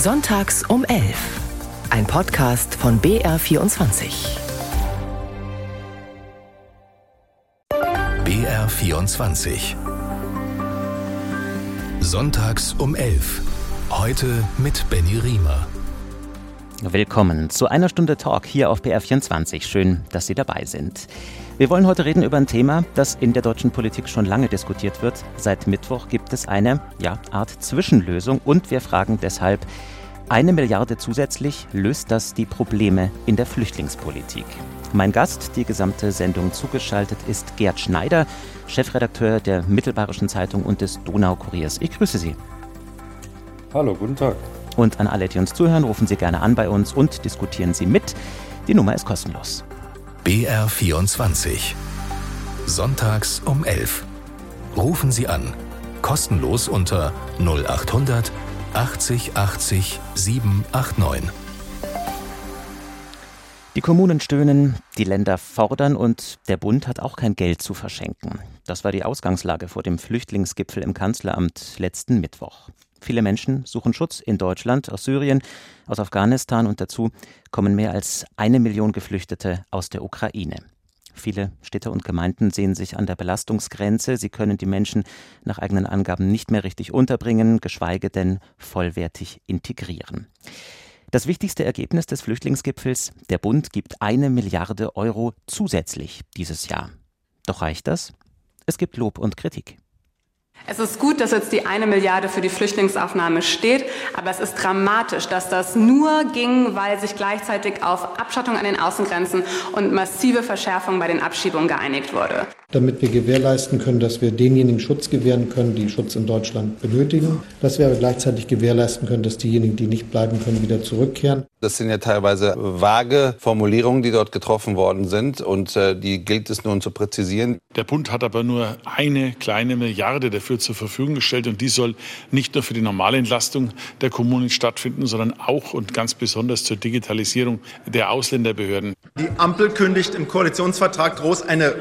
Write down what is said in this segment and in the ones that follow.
Sonntags um 11. Ein Podcast von BR24. BR24. Sonntags um 11. Heute mit Benny Riemer. Willkommen zu einer Stunde Talk hier auf BR24. Schön, dass Sie dabei sind. Wir wollen heute reden über ein Thema, das in der deutschen Politik schon lange diskutiert wird. Seit Mittwoch gibt es eine ja, Art Zwischenlösung und wir fragen deshalb, eine Milliarde zusätzlich löst das die Probleme in der Flüchtlingspolitik. Mein Gast, die gesamte Sendung zugeschaltet, ist Gerd Schneider, Chefredakteur der Mittelbayerischen Zeitung und des Donaukuriers. Ich grüße Sie. Hallo, guten Tag. Und an alle, die uns zuhören, rufen Sie gerne an bei uns und diskutieren Sie mit. Die Nummer ist kostenlos. BR24. Sonntags um 11. Rufen Sie an. Kostenlos unter 0800 80 80 789. Die Kommunen stöhnen, die Länder fordern und der Bund hat auch kein Geld zu verschenken. Das war die Ausgangslage vor dem Flüchtlingsgipfel im Kanzleramt letzten Mittwoch. Viele Menschen suchen Schutz in Deutschland, aus Syrien, aus Afghanistan und dazu kommen mehr als eine Million Geflüchtete aus der Ukraine. Viele Städte und Gemeinden sehen sich an der Belastungsgrenze. Sie können die Menschen nach eigenen Angaben nicht mehr richtig unterbringen, geschweige denn vollwertig integrieren. Das wichtigste Ergebnis des Flüchtlingsgipfels, der Bund gibt eine Milliarde Euro zusätzlich dieses Jahr. Doch reicht das? Es gibt Lob und Kritik. Es ist gut, dass jetzt die eine Milliarde für die Flüchtlingsaufnahme steht, aber es ist dramatisch, dass das nur ging, weil sich gleichzeitig auf Abschottung an den Außengrenzen und massive Verschärfung bei den Abschiebungen geeinigt wurde. Damit wir gewährleisten können, dass wir denjenigen Schutz gewähren können, die Schutz in Deutschland benötigen, dass wir aber gleichzeitig gewährleisten können, dass diejenigen, die nicht bleiben können, wieder zurückkehren. Das sind ja teilweise vage Formulierungen, die dort getroffen worden sind und äh, die gilt es nun zu präzisieren. Der Bund hat aber nur eine kleine Milliarde dafür zur Verfügung gestellt und die soll nicht nur für die normale Entlastung der Kommunen stattfinden, sondern auch und ganz besonders zur Digitalisierung der Ausländerbehörden. Die Ampel kündigt im Koalitionsvertrag groß eine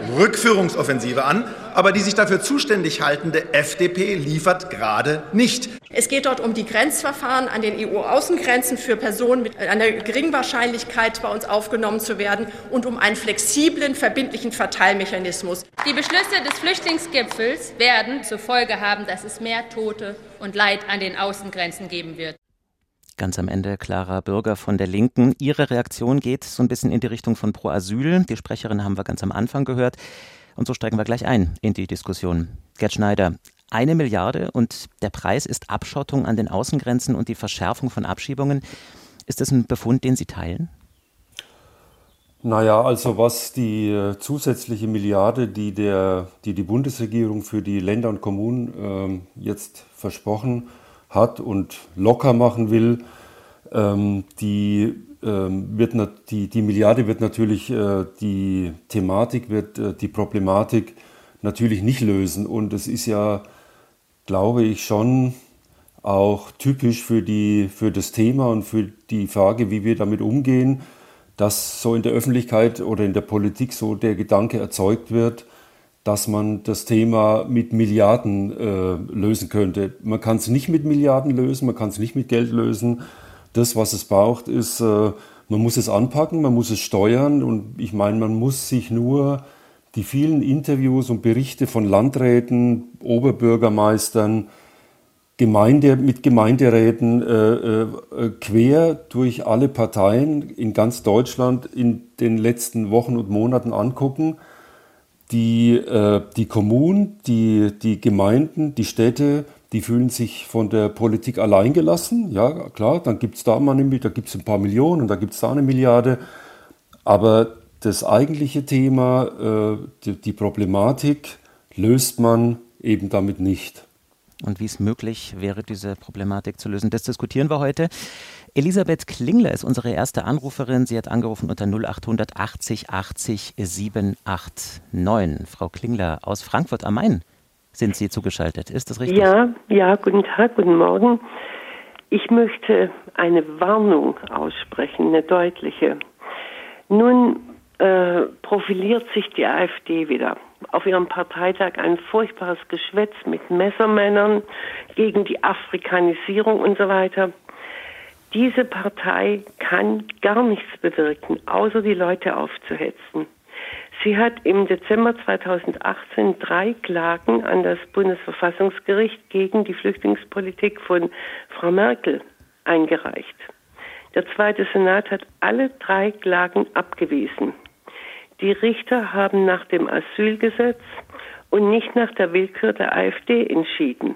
Rückführungsoffensive an, aber die sich dafür zuständig haltende FDP liefert gerade nicht. Es geht dort um die Grenzverfahren an den EU-Außengrenzen für Personen mit einer geringen Wahrscheinlichkeit bei uns aufgenommen zu werden und um einen flexiblen, verbindlichen Verteilmechanismus. Die Beschlüsse des Flüchtlingsgipfels werden zur Folge haben, dass es mehr Tote und Leid an den Außengrenzen geben wird. Ganz am Ende Clara Bürger von der Linken. Ihre Reaktion geht so ein bisschen in die Richtung von Pro Asyl. Die Sprecherin haben wir ganz am Anfang gehört. Und so steigen wir gleich ein in die Diskussion. Gerd Schneider, eine Milliarde und der Preis ist Abschottung an den Außengrenzen und die Verschärfung von Abschiebungen. Ist das ein Befund, den Sie teilen? Naja, also was die äh, zusätzliche Milliarde, die, der, die die Bundesregierung für die Länder und Kommunen äh, jetzt versprochen hat und locker machen will, ähm, die, wird die, die Milliarde wird natürlich äh, die Thematik, wird äh, die Problematik natürlich nicht lösen. Und es ist ja, glaube ich, schon auch typisch für, die, für das Thema und für die Frage, wie wir damit umgehen, dass so in der Öffentlichkeit oder in der Politik so der Gedanke erzeugt wird, dass man das Thema mit Milliarden äh, lösen könnte. Man kann es nicht mit Milliarden lösen, man kann es nicht mit Geld lösen. Das, was es braucht, ist, äh, man muss es anpacken, man muss es steuern und ich meine, man muss sich nur die vielen Interviews und Berichte von Landräten, Oberbürgermeistern, Gemeinde, mit Gemeinderäten äh, äh, quer durch alle Parteien in ganz Deutschland in den letzten Wochen und Monaten angucken. Die, äh, die Kommunen, die, die Gemeinden, die Städte, die fühlen sich von der Politik alleingelassen. Ja, klar, dann gibt es da mal eine, da gibt's ein paar Millionen und da gibt es da eine Milliarde. Aber das eigentliche Thema, äh, die, die Problematik, löst man eben damit nicht. Und wie es möglich wäre, diese Problematik zu lösen, das diskutieren wir heute. Elisabeth Klingler ist unsere erste Anruferin. Sie hat angerufen unter 0800 80 80 789. Frau Klingler aus Frankfurt am Main sind Sie zugeschaltet. Ist das richtig? Ja, ja, guten Tag, guten Morgen. Ich möchte eine Warnung aussprechen, eine deutliche. Nun äh, profiliert sich die AfD wieder. Auf ihrem Parteitag ein furchtbares Geschwätz mit Messermännern gegen die Afrikanisierung und so weiter. Diese Partei kann gar nichts bewirken, außer die Leute aufzuhetzen. Sie hat im Dezember 2018 drei Klagen an das Bundesverfassungsgericht gegen die Flüchtlingspolitik von Frau Merkel eingereicht. Der zweite Senat hat alle drei Klagen abgewiesen. Die Richter haben nach dem Asylgesetz und nicht nach der Willkür der AfD entschieden.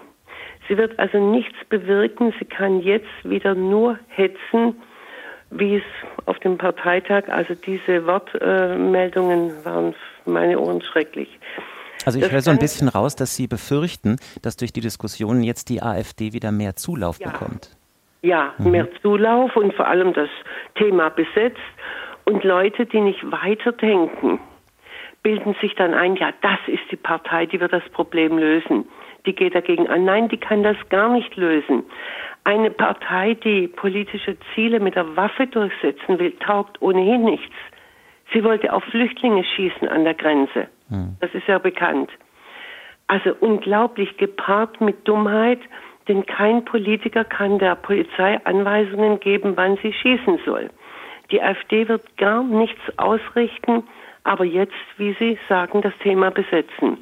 Sie wird also nichts bewirken. Sie kann jetzt wieder nur hetzen, wie es auf dem Parteitag, also diese Wortmeldungen äh, waren meine Ohren schrecklich. Also ich höre so ein bisschen raus, dass Sie befürchten, dass durch die Diskussionen jetzt die AfD wieder mehr Zulauf ja. bekommt. Ja, mhm. mehr Zulauf und vor allem das Thema besetzt und Leute, die nicht weiterdenken, bilden sich dann ein, ja, das ist die Partei, die wird das Problem lösen. Die geht dagegen an. Nein, die kann das gar nicht lösen. Eine Partei, die politische Ziele mit der Waffe durchsetzen will, taugt ohnehin nichts. Sie wollte auf Flüchtlinge schießen an der Grenze. Hm. Das ist ja bekannt. Also unglaublich gepaart mit Dummheit, denn kein Politiker kann der Polizei Anweisungen geben, wann sie schießen soll. Die AfD wird gar nichts ausrichten, aber jetzt, wie Sie sagen, das Thema besetzen.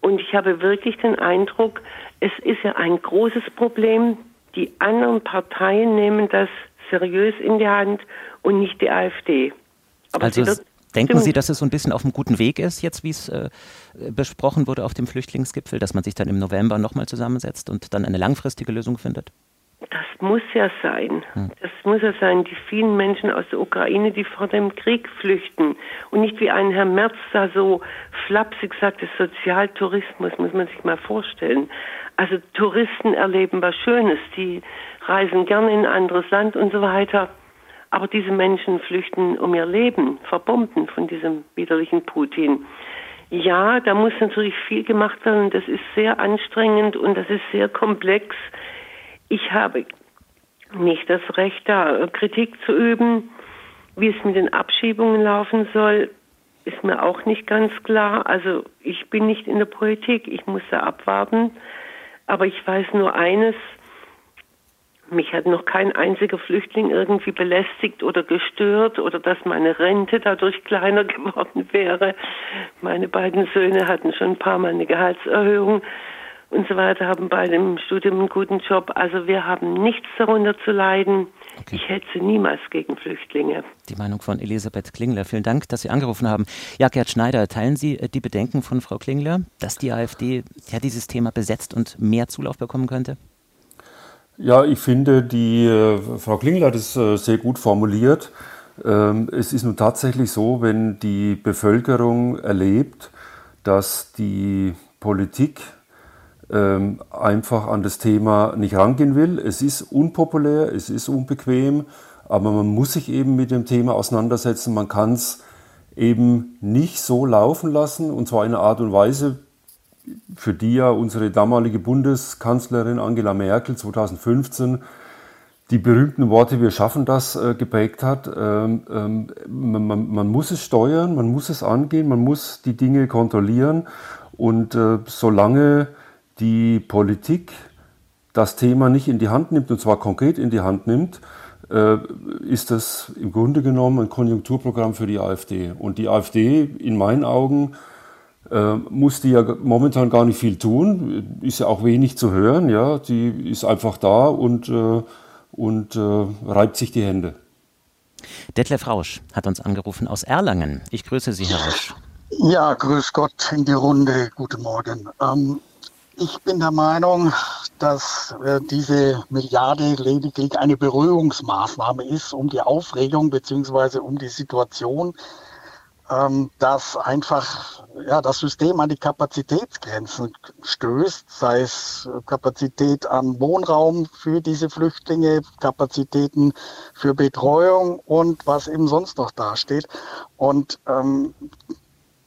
Und ich habe wirklich den Eindruck, es ist ja ein großes Problem. Die anderen Parteien nehmen das seriös in die Hand und nicht die AfD. Aber also denken Sie, dass es so ein bisschen auf einem guten Weg ist, jetzt wie es äh, besprochen wurde auf dem Flüchtlingsgipfel, dass man sich dann im November nochmal zusammensetzt und dann eine langfristige Lösung findet? Das muss ja sein. Hm. Das muss ja sein. Die vielen Menschen aus der Ukraine, die vor dem Krieg flüchten. Und nicht wie ein Herr Merz da so flapsig sagt, das Sozialtourismus, muss man sich mal vorstellen. Also Touristen erleben was Schönes. Die reisen gerne in ein anderes Land und so weiter. Aber diese Menschen flüchten um ihr Leben, verbunden von diesem widerlichen Putin. Ja, da muss natürlich viel gemacht werden. Das ist sehr anstrengend und das ist sehr komplex ich habe nicht das Recht, da Kritik zu üben. Wie es mit den Abschiebungen laufen soll, ist mir auch nicht ganz klar. Also ich bin nicht in der Politik, ich muss da abwarten. Aber ich weiß nur eines, mich hat noch kein einziger Flüchtling irgendwie belästigt oder gestört oder dass meine Rente dadurch kleiner geworden wäre. Meine beiden Söhne hatten schon ein paar Mal eine Gehaltserhöhung und so weiter, haben bei dem Studium einen guten Job. Also wir haben nichts darunter zu leiden. Okay. Ich hetze niemals gegen Flüchtlinge. Die Meinung von Elisabeth Klingler. Vielen Dank, dass Sie angerufen haben. Ja, Gerd Schneider, teilen Sie äh, die Bedenken von Frau Klingler, dass die AfD ja dieses Thema besetzt und mehr Zulauf bekommen könnte? Ja, ich finde, die äh, Frau Klingler hat es äh, sehr gut formuliert. Ähm, es ist nun tatsächlich so, wenn die Bevölkerung erlebt, dass die Politik ähm, einfach an das Thema nicht rangehen will. Es ist unpopulär, es ist unbequem, aber man muss sich eben mit dem Thema auseinandersetzen. Man kann es eben nicht so laufen lassen und zwar in einer Art und Weise, für die ja unsere damalige Bundeskanzlerin Angela Merkel 2015 die berühmten Worte Wir schaffen das äh, geprägt hat. Ähm, ähm, man, man, muss es steuern, man muss es angehen, man muss die Dinge kontrollieren und äh, solange die Politik das Thema nicht in die Hand nimmt, und zwar konkret in die Hand nimmt, äh, ist das im Grunde genommen ein Konjunkturprogramm für die AfD. Und die AfD, in meinen Augen, äh, muss die ja momentan gar nicht viel tun, ist ja auch wenig zu hören, ja, die ist einfach da und, äh, und reibt sich die Hände. Detlef Rausch hat uns angerufen aus Erlangen. Ich grüße Sie, Herr Rausch. Ja, grüß Gott in die Runde. Guten Morgen. Ähm, ich bin der Meinung, dass äh, diese Milliarde lediglich eine Berührungsmaßnahme ist, um die Aufregung beziehungsweise um die Situation, ähm, dass einfach ja, das System an die Kapazitätsgrenzen stößt, sei es Kapazität an Wohnraum für diese Flüchtlinge, Kapazitäten für Betreuung und was eben sonst noch dasteht. Und ähm,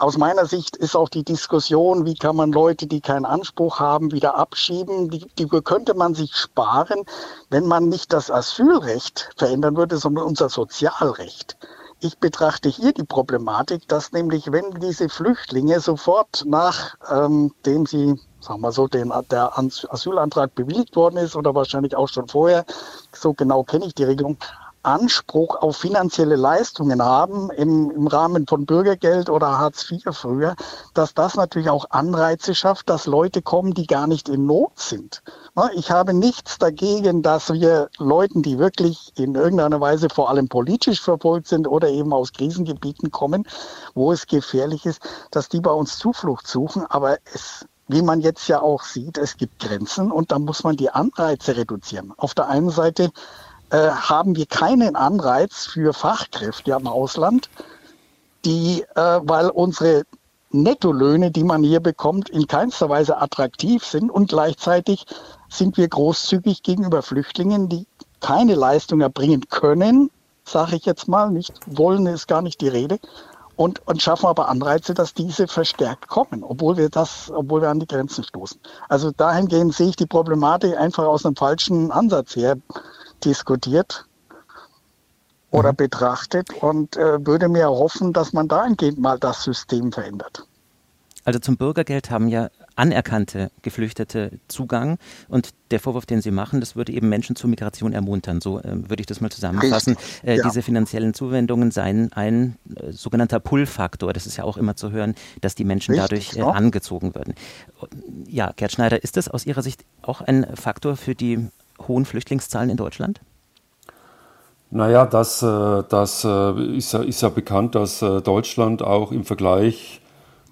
aus meiner Sicht ist auch die Diskussion, wie kann man Leute, die keinen Anspruch haben, wieder abschieben, die, die könnte man sich sparen, wenn man nicht das Asylrecht verändern würde, sondern unser Sozialrecht. Ich betrachte hier die Problematik, dass nämlich, wenn diese Flüchtlinge sofort nachdem ähm, sie sagen wir so, den, der Asylantrag bewilligt worden ist oder wahrscheinlich auch schon vorher, so genau kenne ich die Regelung, Anspruch auf finanzielle Leistungen haben im, im Rahmen von Bürgergeld oder Hartz IV früher, dass das natürlich auch Anreize schafft, dass Leute kommen, die gar nicht in Not sind. Ich habe nichts dagegen, dass wir Leuten, die wirklich in irgendeiner Weise vor allem politisch verfolgt sind oder eben aus Krisengebieten kommen, wo es gefährlich ist, dass die bei uns Zuflucht suchen. Aber es wie man jetzt ja auch sieht, es gibt Grenzen und da muss man die Anreize reduzieren. Auf der einen Seite äh, haben wir keinen Anreiz für Fachkräfte am Ausland, die, äh, weil unsere Nettolöhne, die man hier bekommt, in keinster Weise attraktiv sind und gleichzeitig sind wir großzügig gegenüber Flüchtlingen, die keine Leistung erbringen können, sage ich jetzt mal, nicht wollen ist gar nicht die Rede, und, und schaffen aber Anreize, dass diese verstärkt kommen, obwohl wir das, obwohl wir an die Grenzen stoßen. Also dahingehend sehe ich die Problematik einfach aus einem falschen Ansatz her diskutiert oder mhm. betrachtet und äh, würde mir hoffen, dass man dahingehend mal das System verändert. Also zum Bürgergeld haben ja anerkannte Geflüchtete Zugang und der Vorwurf, den Sie machen, das würde eben Menschen zur Migration ermuntern. So äh, würde ich das mal zusammenfassen. Äh, ja. Diese finanziellen Zuwendungen seien ein äh, sogenannter Pull-Faktor. Das ist ja auch immer zu hören, dass die Menschen Richtig, dadurch äh, angezogen würden. Ja, Gerd Schneider, ist das aus Ihrer Sicht auch ein Faktor für die hohen Flüchtlingszahlen in Deutschland? Naja, das, äh, das äh, ist, ja, ist ja bekannt, dass äh, Deutschland auch im Vergleich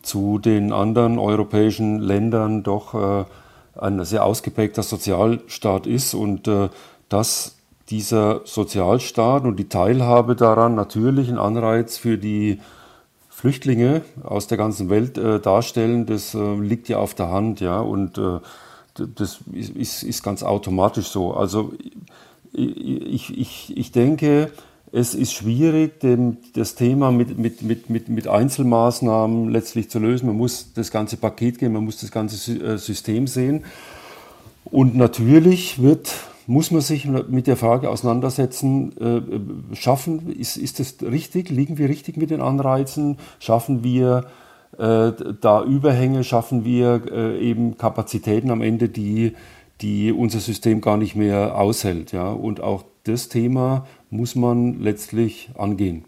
zu den anderen europäischen Ländern doch ein sehr ausgeprägter Sozialstaat ist und dass dieser Sozialstaat und die Teilhabe daran natürlich einen Anreiz für die Flüchtlinge aus der ganzen Welt darstellen, das liegt ja auf der Hand, ja und das ist, ist ganz automatisch so. Also ich, ich, ich denke, es ist schwierig, dem, das Thema mit, mit, mit, mit, mit Einzelmaßnahmen letztlich zu lösen. Man muss das ganze Paket gehen, man muss das ganze äh, System sehen. Und natürlich wird, muss man sich mit der Frage auseinandersetzen, äh, schaffen, ist, ist das richtig, liegen wir richtig mit den Anreizen, schaffen wir da Überhänge schaffen wir äh, eben Kapazitäten am Ende, die, die unser System gar nicht mehr aushält. Ja? Und auch das Thema muss man letztlich angehen.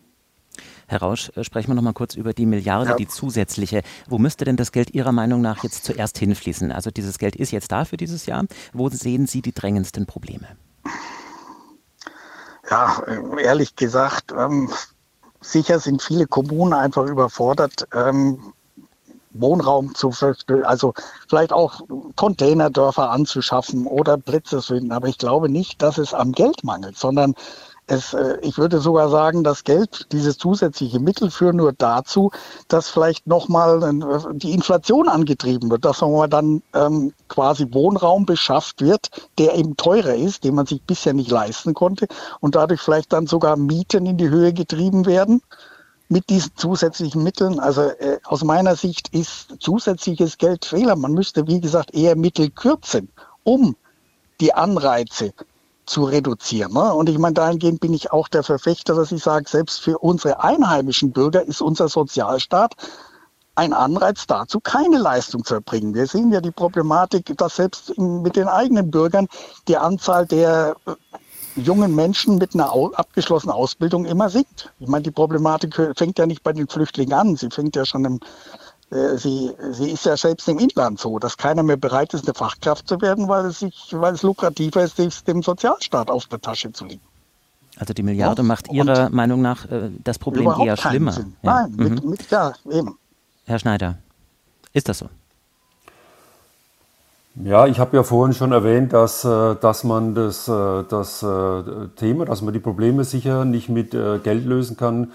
Herr Rausch, äh, sprechen wir noch mal kurz über die Milliarde, ja. die zusätzliche. Wo müsste denn das Geld Ihrer Meinung nach jetzt zuerst hinfließen? Also dieses Geld ist jetzt da für dieses Jahr. Wo sehen Sie die drängendsten Probleme? Ja, ehrlich gesagt, ähm, sicher sind viele Kommunen einfach überfordert, ähm, Wohnraum zu, also vielleicht auch Containerdörfer anzuschaffen oder Plätze zu finden. Aber ich glaube nicht, dass es am Geld mangelt, sondern es, äh, ich würde sogar sagen, das Geld, dieses zusätzliche Mittel führen nur dazu, dass vielleicht nochmal äh, die Inflation angetrieben wird, dass nochmal dann ähm, quasi Wohnraum beschafft wird, der eben teurer ist, den man sich bisher nicht leisten konnte und dadurch vielleicht dann sogar Mieten in die Höhe getrieben werden mit diesen zusätzlichen Mitteln. Also äh, aus meiner Sicht ist zusätzliches Geld Fehler. Man müsste, wie gesagt, eher Mittel kürzen, um die Anreize zu reduzieren. Ne? Und ich meine, dahingehend bin ich auch der Verfechter, dass ich sage, selbst für unsere einheimischen Bürger ist unser Sozialstaat ein Anreiz dazu, keine Leistung zu erbringen. Wir sehen ja die Problematik, dass selbst mit den eigenen Bürgern die Anzahl der äh, jungen Menschen mit einer abgeschlossenen Ausbildung immer sinkt. Ich meine, die Problematik fängt ja nicht bei den Flüchtlingen an, sie fängt ja schon im äh, sie, sie ist ja selbst im Inland so, dass keiner mehr bereit ist, eine Fachkraft zu werden, weil es, sich, weil es lukrativer ist, dem Sozialstaat auf der Tasche zu liegen. Also die Milliarde ja, macht Ihrer Meinung nach äh, das Problem eher schlimmer. Ja. Nein, mhm. mit, mit, ja, eben. Herr Schneider, ist das so? Ja, ich habe ja vorhin schon erwähnt, dass, äh, dass man das, äh, das Thema, dass man die Probleme sicher nicht mit Geld lösen kann,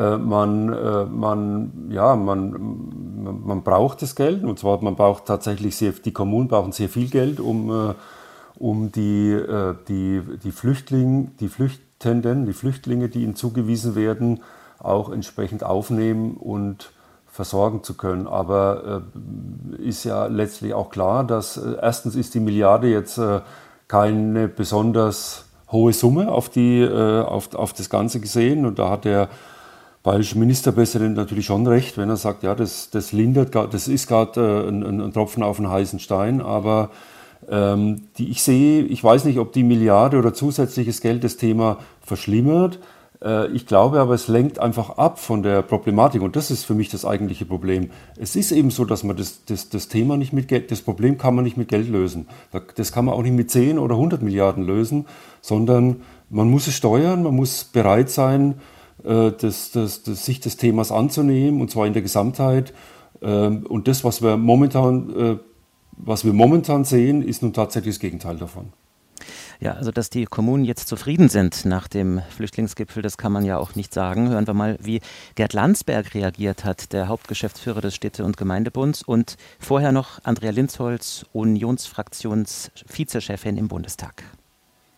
man, äh, man, ja, man, man braucht das Geld und zwar man braucht tatsächlich sehr, die Kommunen brauchen sehr viel Geld, um, äh, um die, die, die, Flüchtling, die Flüchtenden, die Flüchtlinge, die ihnen zugewiesen werden, auch entsprechend aufnehmen und versorgen zu können. Aber äh, ist ja letztlich auch klar, dass äh, erstens ist die Milliarde jetzt äh, keine besonders hohe Summe auf, die, auf, auf das Ganze gesehen und da hat der bayerische Ministerpräsident natürlich schon recht, wenn er sagt, ja, das, das lindert, das ist gerade äh, ein, ein, Tropfen auf einen heißen Stein, aber ähm, die, ich sehe, ich weiß nicht, ob die Milliarde oder zusätzliches Geld das Thema verschlimmert. Äh, ich glaube aber, es lenkt einfach ab von der Problematik und das ist für mich das eigentliche Problem. Es ist eben so, dass man das, das, das Thema nicht mit Geld, das Problem kann man nicht mit Geld lösen. Das kann man auch nicht mit 10 oder 100 Milliarden lösen, sondern man muss es steuern, man muss bereit sein, äh, das, das, das, sich des Themas anzunehmen und zwar in der Gesamtheit. Ähm, und das, was wir momentan äh, was wir momentan sehen, ist nun tatsächlich das Gegenteil davon. Ja, also dass die Kommunen jetzt zufrieden sind nach dem Flüchtlingsgipfel, das kann man ja auch nicht sagen. Hören wir mal, wie Gerd Landsberg reagiert hat, der Hauptgeschäftsführer des Städte- und Gemeindebunds und vorher noch Andrea Linzholz, Unionsfraktionsvizechefin im Bundestag.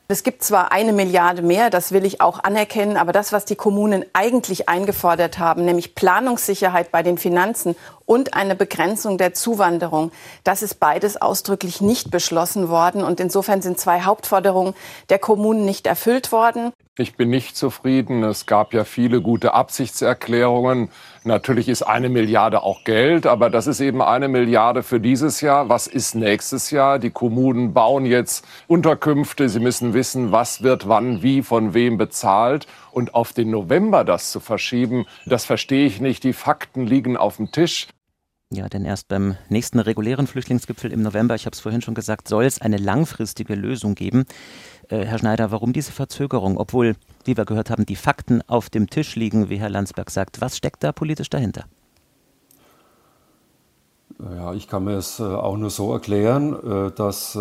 Es gibt zwar eine Milliarde mehr, das will ich auch anerkennen, aber das, was die Kommunen eigentlich eingefordert haben, nämlich Planungssicherheit bei den Finanzen und eine Begrenzung der Zuwanderung, das ist beides ausdrücklich nicht beschlossen worden. Und insofern sind zwei Hauptforderungen der Kommunen nicht erfüllt worden. Ich bin nicht zufrieden. Es gab ja viele gute Absichtserklärungen. Natürlich ist eine Milliarde auch Geld, aber das ist eben eine Milliarde für dieses Jahr. Was ist nächstes Jahr? Die Kommunen bauen jetzt Unterkünfte. Sie müssen wissen, was wird wann, wie, von wem bezahlt. Und auf den November das zu verschieben, das verstehe ich nicht. Die Fakten liegen auf dem Tisch. Ja, denn erst beim nächsten regulären Flüchtlingsgipfel im November, ich habe es vorhin schon gesagt, soll es eine langfristige Lösung geben. Äh, Herr Schneider, warum diese Verzögerung, obwohl, wie wir gehört haben, die Fakten auf dem Tisch liegen, wie Herr Landsberg sagt? Was steckt da politisch dahinter? Ja, ich kann mir es äh, auch nur so erklären, äh, dass,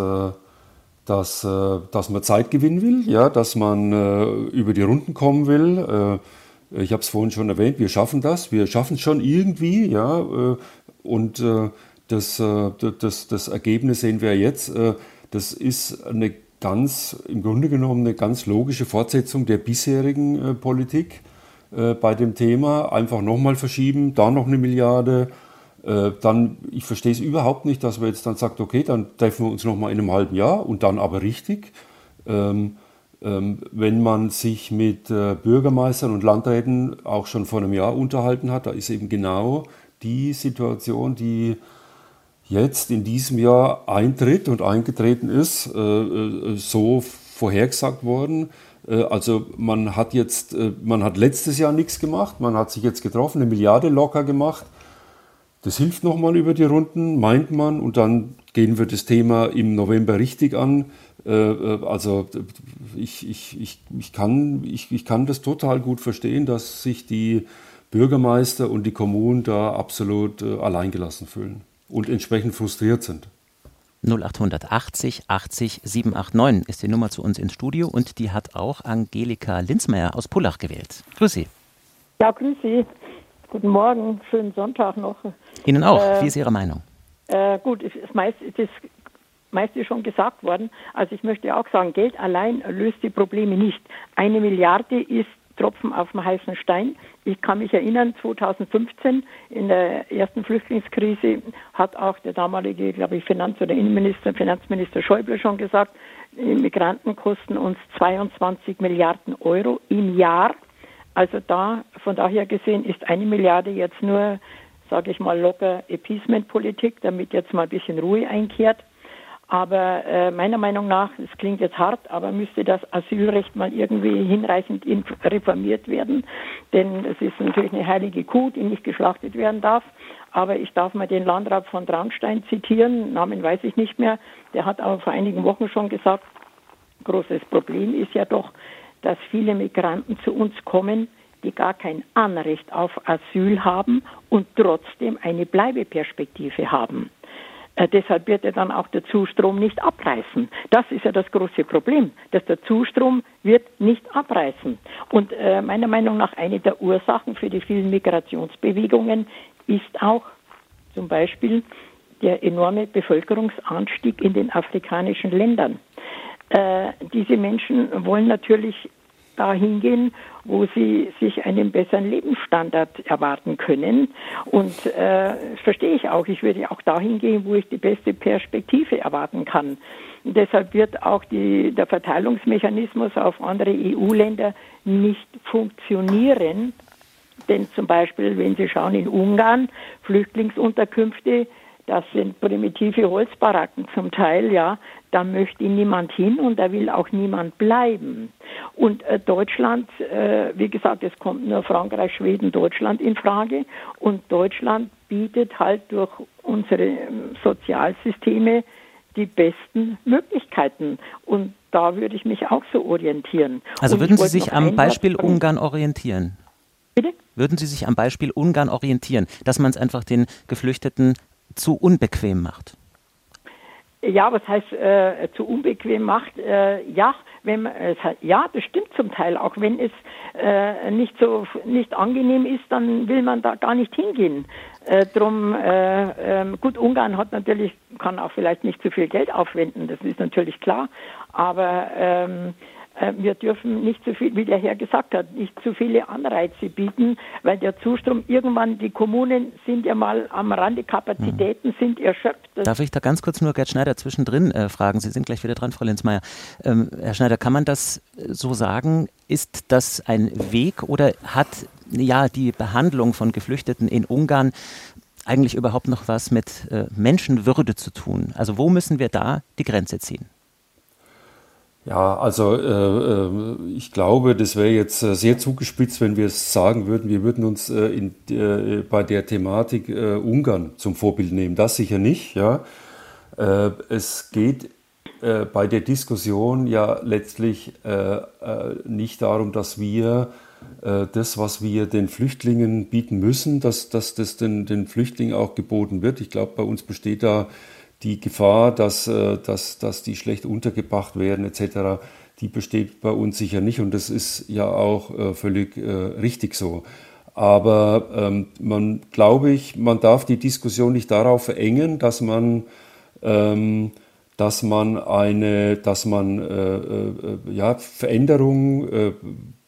dass, dass man Zeit gewinnen will, ja, dass man über die Runden kommen will. ich habe es vorhin schon erwähnt, wir schaffen das, wir schaffen es schon irgendwie, ja, und das, das, das Ergebnis sehen wir jetzt. das ist eine ganz, im Grunde genommen eine ganz logische Fortsetzung der bisherigen äh, Politik äh, bei dem Thema. Einfach nochmal verschieben, da noch eine Milliarde. Äh, dann, ich verstehe es überhaupt nicht, dass man jetzt dann sagt, okay, dann treffen wir uns nochmal in einem halben Jahr und dann aber richtig. Ähm, ähm, wenn man sich mit äh, Bürgermeistern und Landräten auch schon vor einem Jahr unterhalten hat, da ist eben genau die Situation, die jetzt in diesem Jahr eintritt und eingetreten ist, äh, äh, so vorhergesagt worden. Äh, also man hat jetzt, man hat letztes Jahr nichts gemacht, man hat sich jetzt getroffen, eine Milliarde locker gemacht. Das hilft nochmal über die Runden, meint man, und dann gehen wir das Thema im November richtig an. Also ich, ich, ich, ich, kann, ich, ich kann das total gut verstehen, dass sich die Bürgermeister und die Kommunen da absolut alleingelassen fühlen und entsprechend frustriert sind. 0880 80 789 ist die Nummer zu uns ins Studio und die hat auch Angelika Linzmeier aus Pullach gewählt. Grüß Sie. Ja, grüß Sie. Guten Morgen, schönen Sonntag noch. Ihnen auch. Äh, Wie ist Ihre Meinung? Äh, gut, es ist meist, es ist meiste schon gesagt worden. Also ich möchte auch sagen, Geld allein löst die Probleme nicht. Eine Milliarde ist Tropfen auf dem heißen Stein. Ich kann mich erinnern, 2015 in der ersten Flüchtlingskrise hat auch der damalige, glaube ich, Finanz- oder Innenminister, Finanzminister Schäuble schon gesagt, Migranten kosten uns 22 Milliarden Euro im Jahr. Also da, von daher gesehen, ist eine Milliarde jetzt nur, sage ich mal, locker Appeasement-Politik, damit jetzt mal ein bisschen Ruhe einkehrt. Aber äh, meiner Meinung nach, es klingt jetzt hart, aber müsste das Asylrecht mal irgendwie hinreichend reformiert werden. Denn es ist natürlich eine heilige Kuh, die nicht geschlachtet werden darf. Aber ich darf mal den Landrat von Traunstein zitieren, Namen weiß ich nicht mehr. Der hat aber vor einigen Wochen schon gesagt, großes Problem ist ja doch, dass viele Migranten zu uns kommen, die gar kein Anrecht auf Asyl haben und trotzdem eine Bleibeperspektive haben. Äh, deshalb wird er dann auch der Zustrom nicht abreißen. Das ist ja das große Problem, dass der Zustrom wird nicht abreißen. Und äh, meiner Meinung nach eine der Ursachen für die vielen Migrationsbewegungen ist auch zum Beispiel der enorme Bevölkerungsanstieg in den afrikanischen Ländern. Äh, diese Menschen wollen natürlich dahin gehen, wo sie sich einen besseren Lebensstandard erwarten können. Und äh, verstehe ich auch. Ich würde auch dahin gehen, wo ich die beste Perspektive erwarten kann. Und deshalb wird auch die, der Verteilungsmechanismus auf andere EU-Länder nicht funktionieren, Denn zum Beispiel, wenn Sie schauen in Ungarn, Flüchtlingsunterkünfte, das sind primitive Holzbaracken zum Teil, ja. Da möchte niemand hin und da will auch niemand bleiben. Und äh, Deutschland, äh, wie gesagt, es kommt nur Frankreich, Schweden, Deutschland in Frage. Und Deutschland bietet halt durch unsere ähm, Sozialsysteme die besten Möglichkeiten. Und da würde ich mich auch so orientieren. Also würden Sie sich am Beispiel Ungarn orientieren? Bitte? Würden Sie sich am Beispiel Ungarn orientieren, dass man es einfach den Geflüchteten zu unbequem macht? Ja, was heißt äh, zu unbequem macht? Äh, ja, wenn man, ja, das stimmt zum Teil. Auch wenn es äh, nicht so nicht angenehm ist, dann will man da gar nicht hingehen. Äh, drum äh, äh, gut, Ungarn hat natürlich kann auch vielleicht nicht zu viel Geld aufwenden. Das ist natürlich klar. Aber ähm, äh, wir dürfen nicht zu viel, wie der Herr gesagt hat, nicht zu viele Anreize bieten, weil der Zustrom irgendwann, die Kommunen sind ja mal am Rande, Kapazitäten mhm. sind erschöpft. Darf ich da ganz kurz nur Gerd Schneider zwischendrin äh, fragen? Sie sind gleich wieder dran, Frau Linzmeier. Ähm, Herr Schneider, kann man das so sagen? Ist das ein Weg oder hat ja die Behandlung von Geflüchteten in Ungarn eigentlich überhaupt noch was mit äh, Menschenwürde zu tun? Also wo müssen wir da die Grenze ziehen? Ja, also äh, äh, ich glaube, das wäre jetzt äh, sehr zugespitzt, wenn wir es sagen würden, wir würden uns äh, in, äh, bei der Thematik äh, Ungarn zum Vorbild nehmen. Das sicher nicht. Ja. es geht bei der Diskussion ja letztlich nicht darum, dass wir das, was wir den Flüchtlingen bieten müssen, dass, dass das den, den Flüchtlingen auch geboten wird. Ich glaube, bei uns besteht da die Gefahr, dass, äh, dass, dass die schlecht untergebracht werden etc., die besteht bei uns sicher nicht und das ist ja auch äh, völlig äh, richtig so. Aber ähm, man, glaube ich, man darf die Diskussion nicht darauf verengen, dass man, ähm, dass man eine, dass man äh, äh, ja, Veränderungen, äh,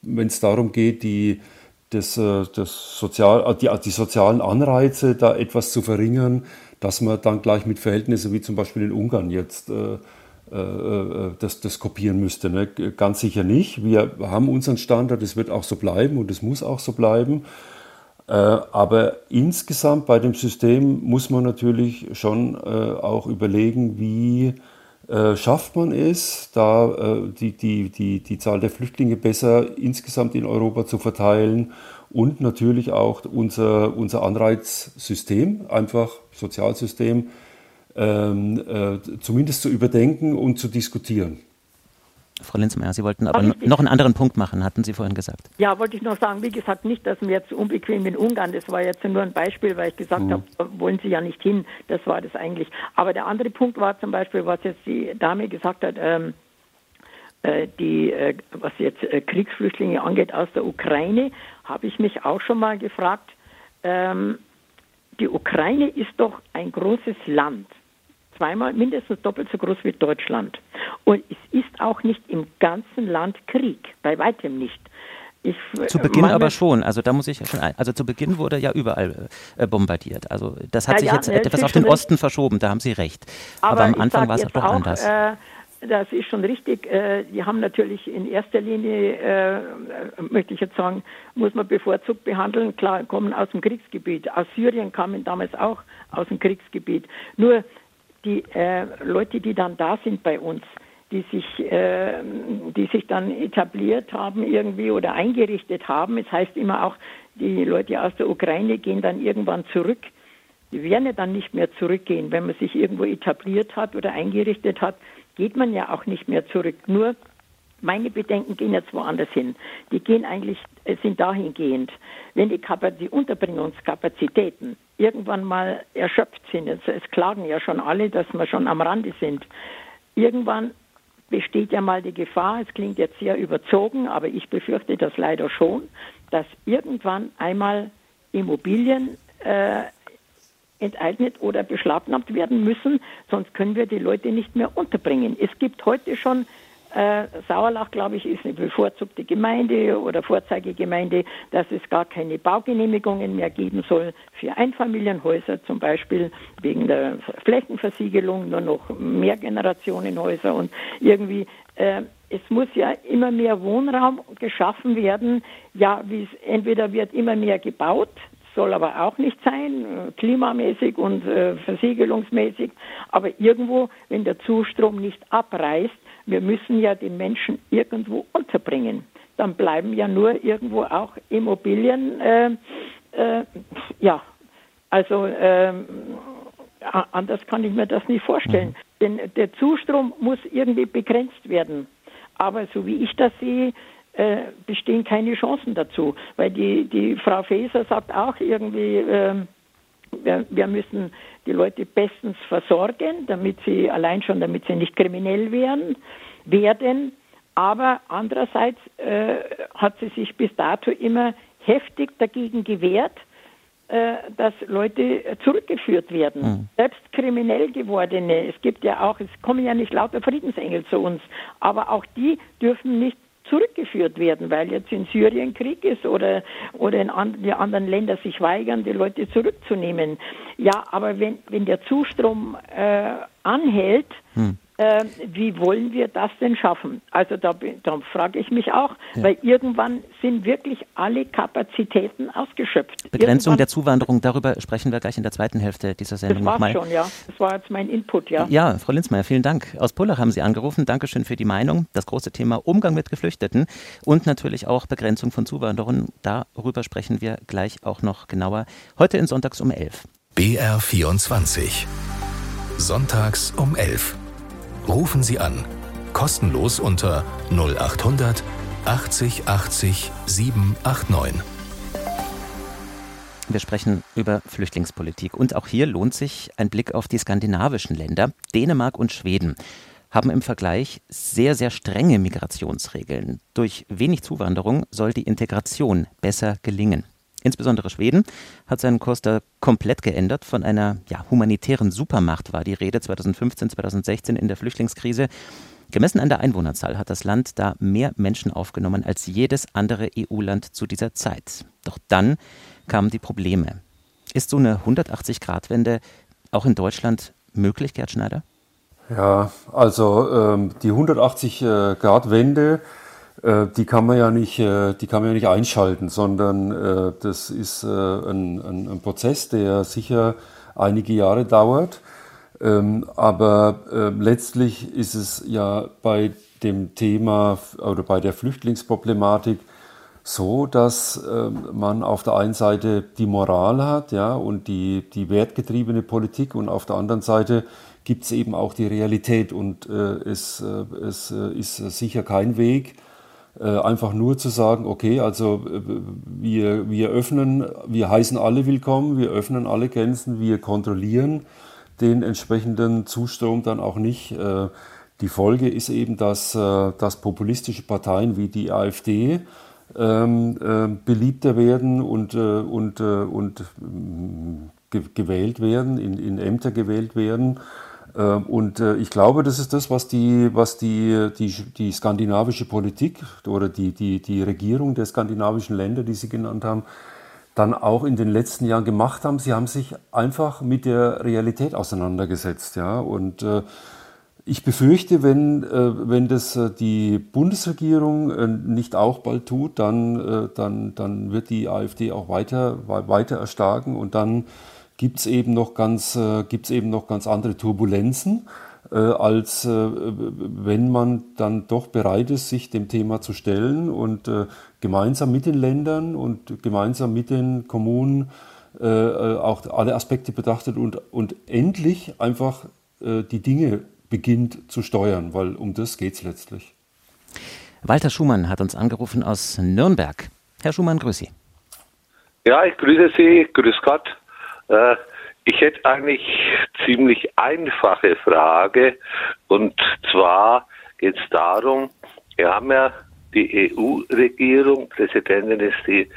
wenn es darum geht, die, das, das Sozial, die, die sozialen Anreize da etwas zu verringern, dass man dann gleich mit Verhältnissen wie zum Beispiel in Ungarn jetzt äh, äh, äh, das, das kopieren müsste. Ne? Ganz sicher nicht. Wir haben unseren Standard, es wird auch so bleiben und es muss auch so bleiben. Äh, aber insgesamt bei dem System muss man natürlich schon äh, auch überlegen, wie äh, schafft man es, da die, die, die, die Zahl der Flüchtlinge besser insgesamt in Europa zu verteilen und natürlich auch unser, unser Anreizsystem, einfach Sozialsystem, ähm, äh, zumindest zu überdenken und zu diskutieren. Frau Linzmeier, Sie wollten aber noch einen anderen Punkt machen, hatten Sie vorhin gesagt. Ja, wollte ich noch sagen, wie gesagt, nicht, dass wir jetzt unbequem in Ungarn, das war jetzt nur ein Beispiel, weil ich gesagt mhm. habe, wollen Sie ja nicht hin, das war das eigentlich. Aber der andere Punkt war zum Beispiel, was jetzt die Dame gesagt hat, ähm, äh, die, äh, was jetzt äh, Kriegsflüchtlinge angeht aus der Ukraine, habe ich mich auch schon mal gefragt, ähm, die Ukraine ist doch ein großes Land, zweimal mindestens doppelt so groß wie Deutschland. Und es ist auch nicht im ganzen Land Krieg, bei weitem nicht. Ich, zu Beginn aber schon. Also da muss ich schon. Ein, also zu Beginn wurde ja überall äh, bombardiert. Also das hat ja, sich jetzt ja, etwas auf den Osten verschoben. Da haben Sie recht. Aber, aber am Anfang war es doch auch, anders. Äh, das ist schon richtig. Äh, die haben natürlich in erster Linie, äh, möchte ich jetzt sagen, muss man bevorzugt behandeln. Klar, kommen aus dem Kriegsgebiet. Aus Syrien kamen damals auch aus dem Kriegsgebiet. Nur die äh, Leute, die dann da sind bei uns, die sich, die sich dann etabliert haben irgendwie oder eingerichtet haben. Es heißt immer auch, die Leute aus der Ukraine gehen dann irgendwann zurück. Die werden ja dann nicht mehr zurückgehen, wenn man sich irgendwo etabliert hat oder eingerichtet hat geht man ja auch nicht mehr zurück. Nur meine Bedenken gehen jetzt woanders hin. Die gehen eigentlich, äh, sind dahingehend, wenn die, die Unterbringungskapazitäten irgendwann mal erschöpft sind, es, es klagen ja schon alle, dass wir schon am Rande sind, irgendwann besteht ja mal die Gefahr, es klingt jetzt sehr überzogen, aber ich befürchte das leider schon, dass irgendwann einmal Immobilien äh, enteignet oder beschlagnahmt werden müssen, sonst können wir die Leute nicht mehr unterbringen. Es gibt heute schon äh, Sauerlach, glaube ich, ist eine bevorzugte Gemeinde oder Vorzeigegemeinde, dass es gar keine Baugenehmigungen mehr geben soll für Einfamilienhäuser, zum Beispiel wegen der Flächenversiegelung, nur noch Mehrgenerationenhäuser und irgendwie. Äh, es muss ja immer mehr Wohnraum geschaffen werden. Ja, entweder wird immer mehr gebaut, soll aber auch nicht sein, äh, klimamäßig und äh, versiegelungsmäßig. Aber irgendwo, wenn der Zustrom nicht abreißt, wir müssen ja die Menschen irgendwo unterbringen. Dann bleiben ja nur irgendwo auch Immobilien. Äh, äh, ja, also äh, anders kann ich mir das nicht vorstellen. Mhm. Denn der Zustrom muss irgendwie begrenzt werden. Aber so wie ich das sehe, äh, bestehen keine Chancen dazu. Weil die, die Frau Faeser sagt auch irgendwie, äh, wir, wir, müssen die Leute bestens versorgen, damit sie allein schon, damit sie nicht kriminell werden, werden. Aber andererseits äh, hat sie sich bis dato immer heftig dagegen gewehrt, äh, dass Leute zurückgeführt werden. Mhm. Selbst kriminell gewordene. Es gibt ja auch, es kommen ja nicht lauter Friedensengel zu uns, aber auch die dürfen nicht zurückgeführt werden, weil jetzt in Syrien Krieg ist oder, oder in an, die anderen Länder sich weigern, die Leute zurückzunehmen. Ja, aber wenn, wenn der Zustrom äh, anhält, hm. Äh, wie wollen wir das denn schaffen? Also da, da frage ich mich auch, ja. weil irgendwann sind wirklich alle Kapazitäten ausgeschöpft. Begrenzung irgendwann, der Zuwanderung, darüber sprechen wir gleich in der zweiten Hälfte dieser Sendung nochmal. Das war schon, ja. Das war jetzt mein Input, ja. Ja, Frau Linzmeier, vielen Dank. Aus Pullach haben Sie angerufen. Dankeschön für die Meinung. Das große Thema Umgang mit Geflüchteten und natürlich auch Begrenzung von Zuwanderung. Darüber sprechen wir gleich auch noch genauer. Heute in Sonntags um 11. BR 24. Sonntags um 11. Rufen Sie an. Kostenlos unter 0800 80 80 789. Wir sprechen über Flüchtlingspolitik. Und auch hier lohnt sich ein Blick auf die skandinavischen Länder. Dänemark und Schweden haben im Vergleich sehr, sehr strenge Migrationsregeln. Durch wenig Zuwanderung soll die Integration besser gelingen. Insbesondere Schweden hat seinen Kurs da komplett geändert. Von einer ja, humanitären Supermacht war die Rede 2015, 2016 in der Flüchtlingskrise. Gemessen an der Einwohnerzahl hat das Land da mehr Menschen aufgenommen als jedes andere EU-Land zu dieser Zeit. Doch dann kamen die Probleme. Ist so eine 180-Grad-Wende auch in Deutschland möglich, Gerd Schneider? Ja, also ähm, die 180-Grad-Wende äh, die kann man ja nicht, äh, die kann man ja nicht einschalten, sondern äh, das ist ein, ein, ein, Prozess, der sicher einige Jahre dauert. Ähm, aber letztlich ist es ja bei dem Thema oder bei der Flüchtlingsproblematik so, dass man auf der einen Seite die Moral hat, ja, und die, die wertgetriebene Politik und auf der anderen Seite gibt es eben auch die Realität und es, es ist sicher kein Weg, äh, einfach nur zu sagen, okay, also äh, wir, wir öffnen, wir heißen alle willkommen, wir öffnen alle Grenzen, wir kontrollieren den entsprechenden Zustrom dann auch nicht. Äh, die Folge ist eben, dass, dass populistische Parteien wie die AfD ähm, äh, beliebter werden und, äh, und, äh, und gewählt werden, in, in Ämter gewählt werden. Ähm, und äh, ich glaube, das ist das, was die, was die, die, die skandinavische Politik oder die, die, die Regierung der skandinavischen Länder, die Sie genannt haben, dann auch in den letzten Jahren gemacht haben. Sie haben sich einfach mit der Realität auseinandergesetzt. Ja? Und äh, ich befürchte, wenn, äh, wenn das die Bundesregierung nicht auch bald tut, dann, dann, dann wird die AfD auch weiter, weiter erstarken und dann gibt es eben, noch ganz, äh, gibt's eben noch ganz andere Turbulenzen, äh, als äh, wenn man dann doch bereit ist, sich dem Thema zu stellen und äh, gemeinsam mit den Ländern und gemeinsam mit den Kommunen äh, äh, auch alle Aspekte betrachtet und, und endlich einfach die Dinge beginnt zu steuern, weil um das geht es letztlich. Walter Schumann hat uns angerufen aus Nürnberg. Herr Schumann, grüße Sie. Ja, ich grüße Sie. Grüß Gott. Äh, ich hätte eigentlich ziemlich einfache Frage. Und zwar geht es darum, wir haben ja die EU-Regierung, Präsidentin ist die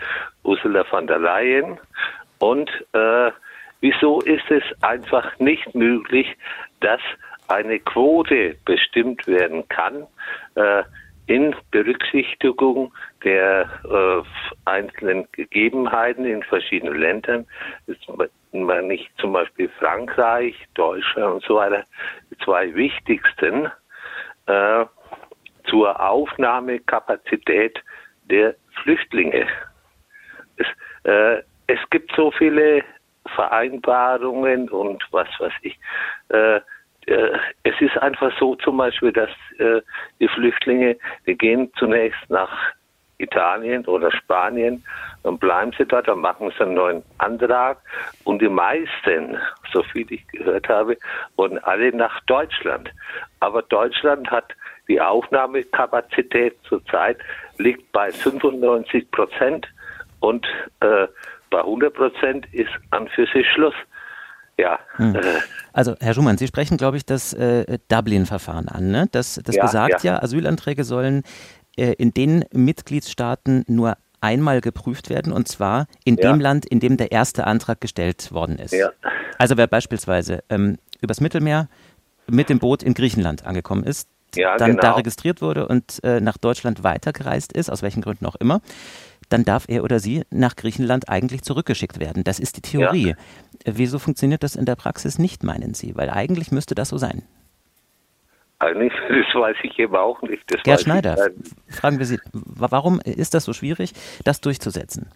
Ursula von der Leyen. Und äh, wieso ist es einfach nicht möglich, dass eine Quote bestimmt werden kann, äh, in Berücksichtigung der äh, einzelnen Gegebenheiten in verschiedenen Ländern, ist man nicht zum Beispiel Frankreich, Deutschland und so weiter, die zwei wichtigsten, äh, zur Aufnahmekapazität der Flüchtlinge. Es, äh, es gibt so viele Vereinbarungen und was weiß ich. Äh, es ist einfach so zum Beispiel, dass äh, die Flüchtlinge, die gehen zunächst nach Italien oder Spanien, dann bleiben sie dort, dann machen sie einen neuen Antrag und die meisten, so viel ich gehört habe, wurden alle nach Deutschland. Aber Deutschland hat die Aufnahmekapazität zurzeit liegt bei 95 Prozent und äh, bei 100 Prozent ist an für sich Schluss. Ja. Hm. Äh, also, Herr Schumann, Sie sprechen, glaube ich, das äh, Dublin-Verfahren an. Ne? Das, das ja, besagt ja. ja, Asylanträge sollen äh, in den Mitgliedstaaten nur einmal geprüft werden und zwar in ja. dem Land, in dem der erste Antrag gestellt worden ist. Also wer beispielsweise ähm, übers Mittelmeer mit dem Boot in Griechenland angekommen ist, dann genau. da registriert wurde und äh, nach Deutschland weitergereist ist, aus welchen Gründen auch immer, dann darf er oder sie nach Griechenland eigentlich zurückgeschickt werden. Das ist die Theorie. Ja. Wieso funktioniert das in der Praxis nicht, meinen Sie? Weil eigentlich müsste das so sein. Eigentlich, das weiß ich eben auch nicht. Das Gerd Schneider, fragen wir Sie, warum ist das so schwierig, das durchzusetzen?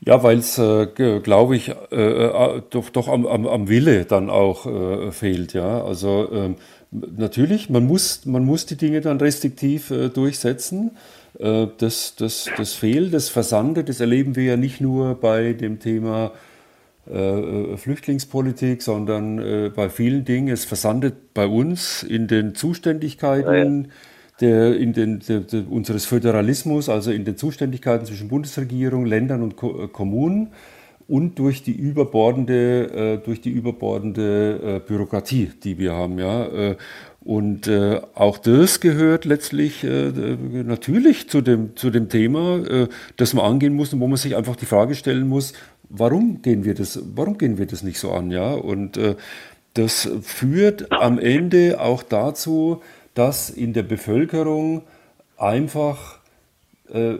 Ja, weil es, äh, glaube ich, äh, äh, doch, doch am, am, am, Wille dann auch äh, fehlt. Ja, also ähm, natürlich, man muss, man muss die Dinge dann restriktiv äh, durchsetzen. Äh, das, das, das fehlt, das Versandet, das erleben wir ja nicht nur bei dem Thema äh, Flüchtlingspolitik, sondern äh, bei vielen Dingen. Es versandet bei uns in den Zuständigkeiten. Ja, Der, in den, der, der, unseres Föderalismus, also in den Zuständigkeiten zwischen Bundesregierung, Ländern und Ko äh, Kommunen und durch die überbordende, äh, durch die überbordende äh, Bürokratie, die wir haben. Ja? Und äh, auch das gehört letztlich äh, natürlich zu dem, zu dem Thema, äh, das man angehen muss und wo man sich einfach die Frage stellen muss, warum gehen wir das, warum gehen wir das nicht so an, ja? Und äh, das führt am Ende auch dazu, dass in der Bevölkerung einfach äh,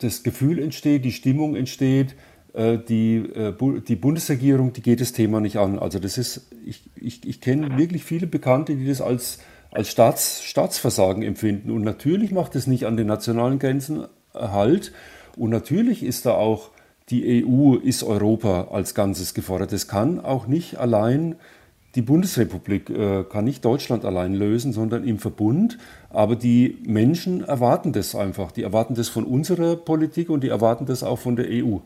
das Gefühl entsteht, die Stimmung entsteht, die, äh, die Bundesregierung, die geht das Thema nicht an. Also das ist, ich, ich, ich kenne wirklich viele Bekannte, die das als, als Staats, Staatsversagen empfinden. Und natürlich macht es nicht an den nationalen Grenzen Halt. Und natürlich ist da auch die EU, ist Europa als Ganzes gefordert. Das kann auch nicht allein die Bundesrepublik, äh, kann nicht Deutschland allein lösen, sondern im Verbund. Aber die Menschen erwarten das einfach. Die erwarten das von unserer Politik und die erwarten das auch von der EU.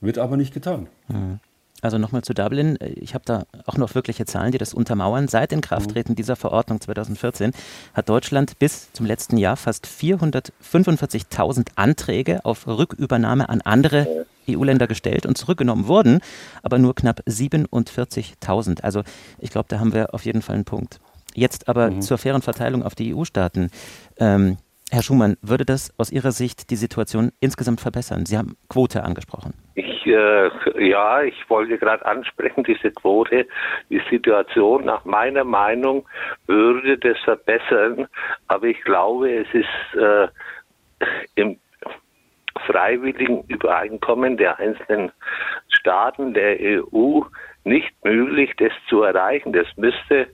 Wird aber nicht getan. Mhm. Also nochmal zu Dublin. Ich habe da auch noch wirkliche Zahlen, die das untermauern. Seit Inkrafttreten mhm. dieser Verordnung 2014 hat Deutschland bis zum letzten Jahr fast 445.000 Anträge auf Rückübernahme an andere EU-Länder gestellt und zurückgenommen wurden, aber nur knapp 47.000. Also ich glaube, da haben wir auf jeden Fall einen Punkt. Jetzt aber mhm. zur fairen Verteilung auf die EU-Staaten. Ähm, Herr Schumann, würde das aus Ihrer Sicht die Situation insgesamt verbessern? Sie haben Quote angesprochen. Ich, äh, ja, ich wollte gerade ansprechen, diese Quote, die Situation nach meiner Meinung würde das verbessern, aber ich glaube, es ist äh, im freiwilligen Übereinkommen der einzelnen Staaten der EU nicht möglich, das zu erreichen. Das müsste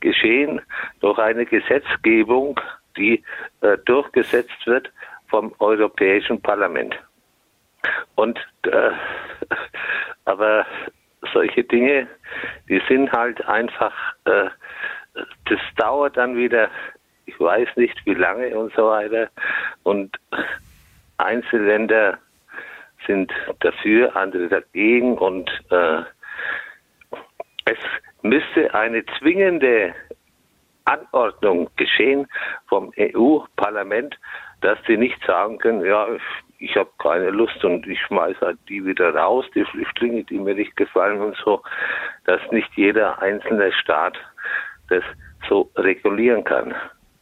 geschehen durch eine Gesetzgebung die äh, durchgesetzt wird vom Europäischen Parlament. Und äh, aber solche Dinge, die sind halt einfach, äh, das dauert dann wieder, ich weiß nicht wie lange und so weiter. Und Einzelländer sind dafür, andere dagegen und äh, es müsste eine zwingende Anordnung geschehen vom EU-Parlament, dass sie nicht sagen können, ja, ich habe keine Lust und ich schmeiße halt die wieder raus, die Flüchtlinge, die mir nicht gefallen und so, dass nicht jeder einzelne Staat das so regulieren kann.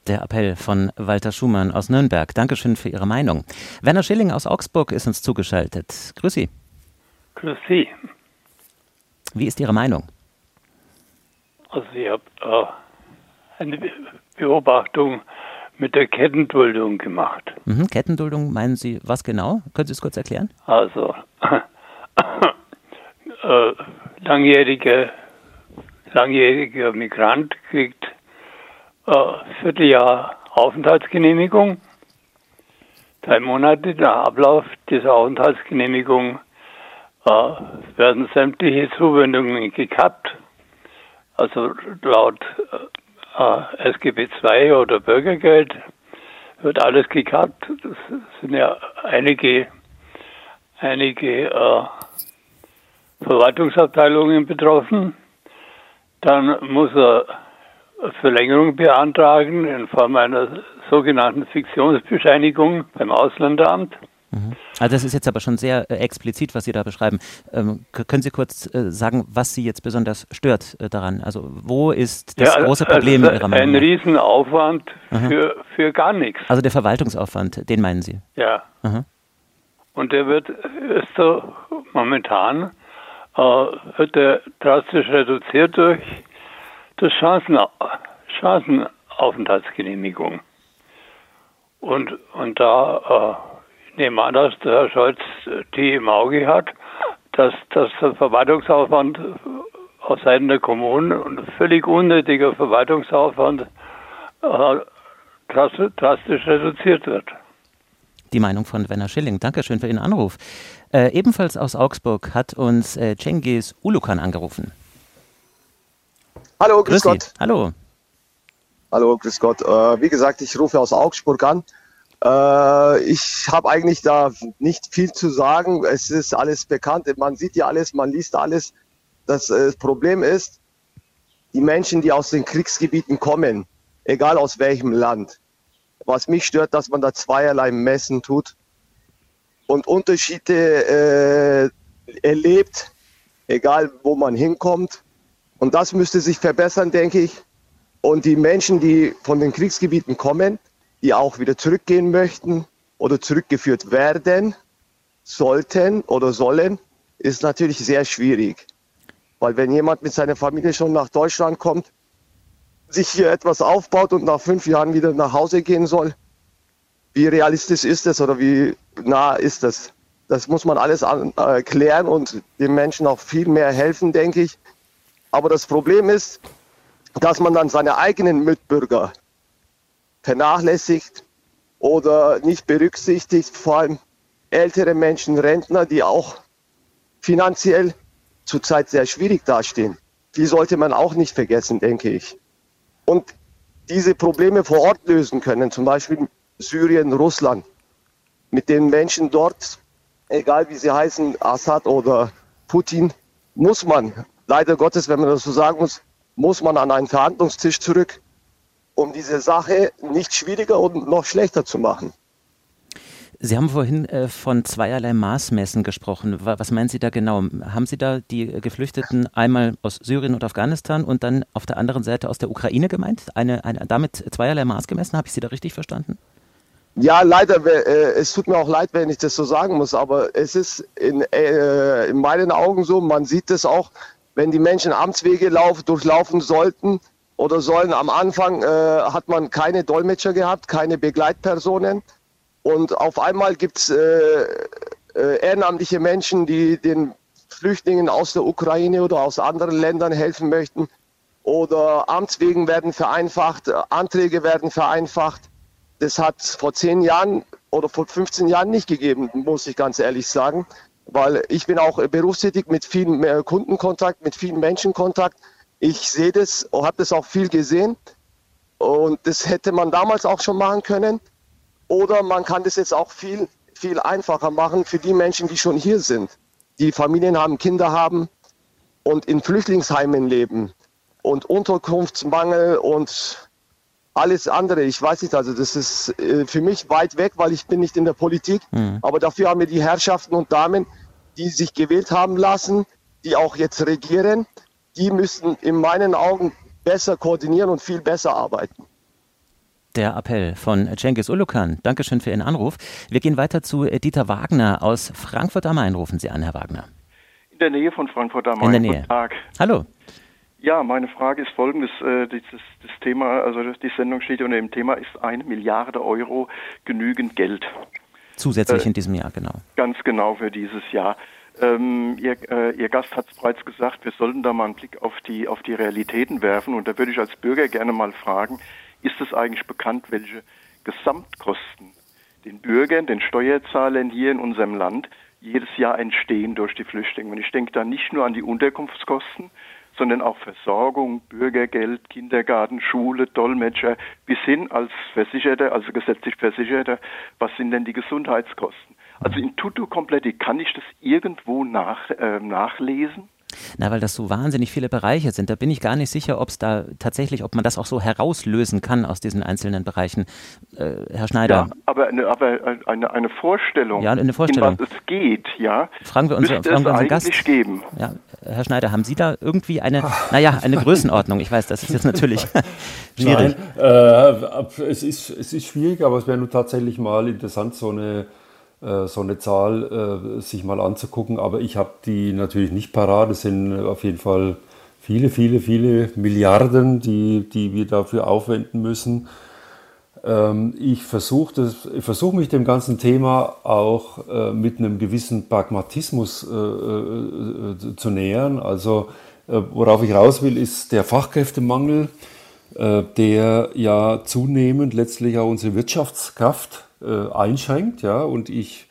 Der Appell von Walter Schumann aus Nürnberg. Dankeschön für Ihre Meinung. Werner Schilling aus Augsburg ist uns zugeschaltet. Grüß Sie. Grüß Sie. Wie ist Ihre Meinung? Also ich habe äh, eine Beobachtung mit der Kettenduldung gemacht. Mhm, Kettenduldung meinen Sie was genau? Können Sie es kurz erklären? Also äh, langjährige, langjähriger Migrant kriegt äh, Vierteljahr Aufenthaltsgenehmigung. Drei Monate nach Ablauf dieser Aufenthaltsgenehmigung äh, werden sämtliche Zuwendungen gekappt. Also laut äh, SGB II oder Bürgergeld wird alles gekappt. Das sind ja einige, einige äh, Verwaltungsabteilungen betroffen. Dann muss er Verlängerung beantragen in Form einer sogenannten Fiktionsbescheinigung beim Ausländeramt. Mhm. Also das ist jetzt aber schon sehr äh, explizit, was Sie da beschreiben. Ähm, können Sie kurz äh, sagen, was Sie jetzt besonders stört äh, daran? Also wo ist das ja, große Problem also Ihrer Meinung Ein nach? Riesenaufwand für, für gar nichts. Also der Verwaltungsaufwand, den meinen Sie? Ja. Aha. Und der wird ist so momentan äh, wird der drastisch reduziert durch das Chancen, Chancenaufenthaltsgenehmigung. Und, und da äh, ich nehme an, dass der Herr Scholz die im Auge hat, dass, dass der Verwaltungsaufwand aus Seiten der Kommunen und völlig unnötiger Verwaltungsaufwand äh, drastisch, reduziert wird. Die Meinung von Werner Schilling. Dankeschön für Ihren Anruf. Äh, ebenfalls aus Augsburg hat uns äh, Cengiz Ulukan angerufen. Hallo, grüß, Grüß Sie. Gott. Hallo. Hallo, grüß Gott. Äh, wie gesagt, ich rufe aus Augsburg an. Äh, ich habe eigentlich da nicht viel zu sagen. Es ist alles bekannt. Man sieht ja alles, man liest alles. Das äh, Problem ist, die Menschen, die aus den Kriegsgebieten kommen, egal aus welchem Land. Was mich stört, dass man da zweierlei Messen tut und Unterschiede äh, erlebt, egal wo man hinkommt. Und das müsste sich verbessern, denke ich. Und die Menschen, die von den Kriegsgebieten kommen, die auch wieder zurückgehen möchten oder zurückgeführt werden sollten oder sollen, ist natürlich sehr schwierig. Weil wenn jemand mit seiner Familie schon nach Deutschland kommt, sich hier etwas aufbaut und nach fünf Jahren wieder nach Hause gehen soll, wie realistisch ist das oder wie nah ist das? Das muss man alles an, äh, und den Menschen auch viel mehr helfen, denke ich. Aber das Problem ist, dass man dann seine eigenen Mitbürger vernachlässigt oder nicht berücksichtigt, vor allem ältere Menschen, Rentner, die auch finanziell zurzeit sehr schwierig dastehen. Die sollte man auch nicht vergessen, denke ich. Und diese Probleme vor Ort lösen können, zum Beispiel Syrien, Russland, mit den Menschen dort, egal wie sie heißen, Assad oder Putin, muss man, leider Gottes, wenn man das so sagen muss, muss man an einen Verhandlungstisch zurück, um diese Sache nicht schwieriger und noch schlechter zu machen. Sie haben vorhin äh, von zweierlei Maßmessen gesprochen. Wa- Was meinen Sie da genau? Haben Sie da die Geflüchteten einmal aus Syrien und Afghanistan und dann auf der anderen Seite aus der Ukraine gemeint? Eine, eine, damit zweierlei Maß gemessen? Habe ich Sie da richtig verstanden? Ja, leider, äh, es tut mir auch leid, wenn ich das so sagen muss, aber es ist in, äh, in meinen Augen so, man sieht es auch, wenn die Menschen Amtswege lauf, durchlaufen sollten oder sollen. Am Anfang äh, hat man keine Dolmetscher gehabt, keine Begleitpersonen. Und auf einmal gibt es äh, äh, ehrenamtliche Menschen, die den Flüchtlingen aus der Ukraine oder aus anderen Ländern helfen möchten. Oder Amtswegen werden vereinfacht, Anträge werden vereinfacht. Das hat vor zehn Jahren oder vor 15 Jahren nicht gegeben, muss ich ganz ehrlich sagen. Weil ich bin auch berufstätig mit vielen äh, Kundenkontakt, mit vielen Menschenkontakt. Ich sehe das, habe das auch viel gesehen. Und das hätte man damals auch schon machen können. Oder man kann das jetzt auch viel, viel einfacher machen für die Menschen, die schon hier sind. Die Familien haben, Kinder haben und in Flüchtlingsheimen leben. Und Unterkunftsmangel und alles andere. Ich weiß nicht, also das ist äh, für mich weit weg, weil ich bin nicht in der Politik. Mhm. Aber dafür haben wir die Herrschaften und Damen, die sich gewählt haben lassen, die auch jetzt regieren, die müssen in meinen Augen besser koordinieren und viel besser arbeiten. Der Appell von Cengiz Ulukan. Dankeschön für Ihren Anruf. Wir gehen weiter zu Dieter Wagner aus Frankfurt am Main. Rufen Sie an, Herr Wagner. In der Nähe von Frankfurt am In der Main. Nähe. Guten Tag. Hallo. Ja, meine Frage ist folgendes. Äh, dieses, das Thema, also die Sendung steht unter dem Thema, ist eine Milliarde Euro genügend Geld? Zusätzlich Äh, in diesem Jahr, genau. Ganz genau für dieses Jahr. Ähm, ihr, äh, ihr Gast hat es bereits gesagt, wir sollten da mal einen Blick auf die, auf die Realitäten werfen. Und da würde ich als Bürger gerne mal fragen, ist es eigentlich bekannt, welche Gesamtkosten den Bürgern, den Steuerzahlern hier in unserem Land jedes Jahr entstehen durch die Flüchtlinge. Und ich denke da nicht nur an die Unterkunftskosten, sondern auch Versorgung, Bürgergeld, Kindergarten, Schule, Dolmetscher, bis hin als Versicherter, also gesetzlich Versicherter, was sind denn die Gesundheitskosten? Also in tutto completi kann ich das irgendwo nach, äh, nachlesen? Na, weil das so wahnsinnig viele Bereiche sind. Da bin ich gar nicht sicher, ob es da tatsächlich, ob man das auch so herauslösen kann aus diesen einzelnen Bereichen. Äh, Herr Schneider. Ja, aber eine, aber eine, eine Vorstellung, ja, eine Vorstellung. in was es geht, ja, fragen wir unsere, fragen wir unseren Gast. geben. Ja, Herr Schneider, haben Sie da irgendwie eine, naja, eine Größenordnung? Ich weiß, das ist jetzt natürlich schwierig. Nein, äh, es, ist, es ist schwierig, aber es wäre nun tatsächlich mal interessant, so eine äh, so eine Zahl äh, sich mal anzugucken. Aber ich habe die natürlich nicht parat. Es sind auf jeden Fall viele, viele, viele Milliarden, die, die wir dafür aufwenden müssen. Ähm, ich versuche versuch mich dem ganzen Thema auch äh, mit einem gewissen Pragmatismus zu nähern. Also worauf ich raus will, ist der Fachkräftemangel, der ja zunehmend letztlich auch unsere Wirtschaftskraft äh, einschränkt. Ja? Und ich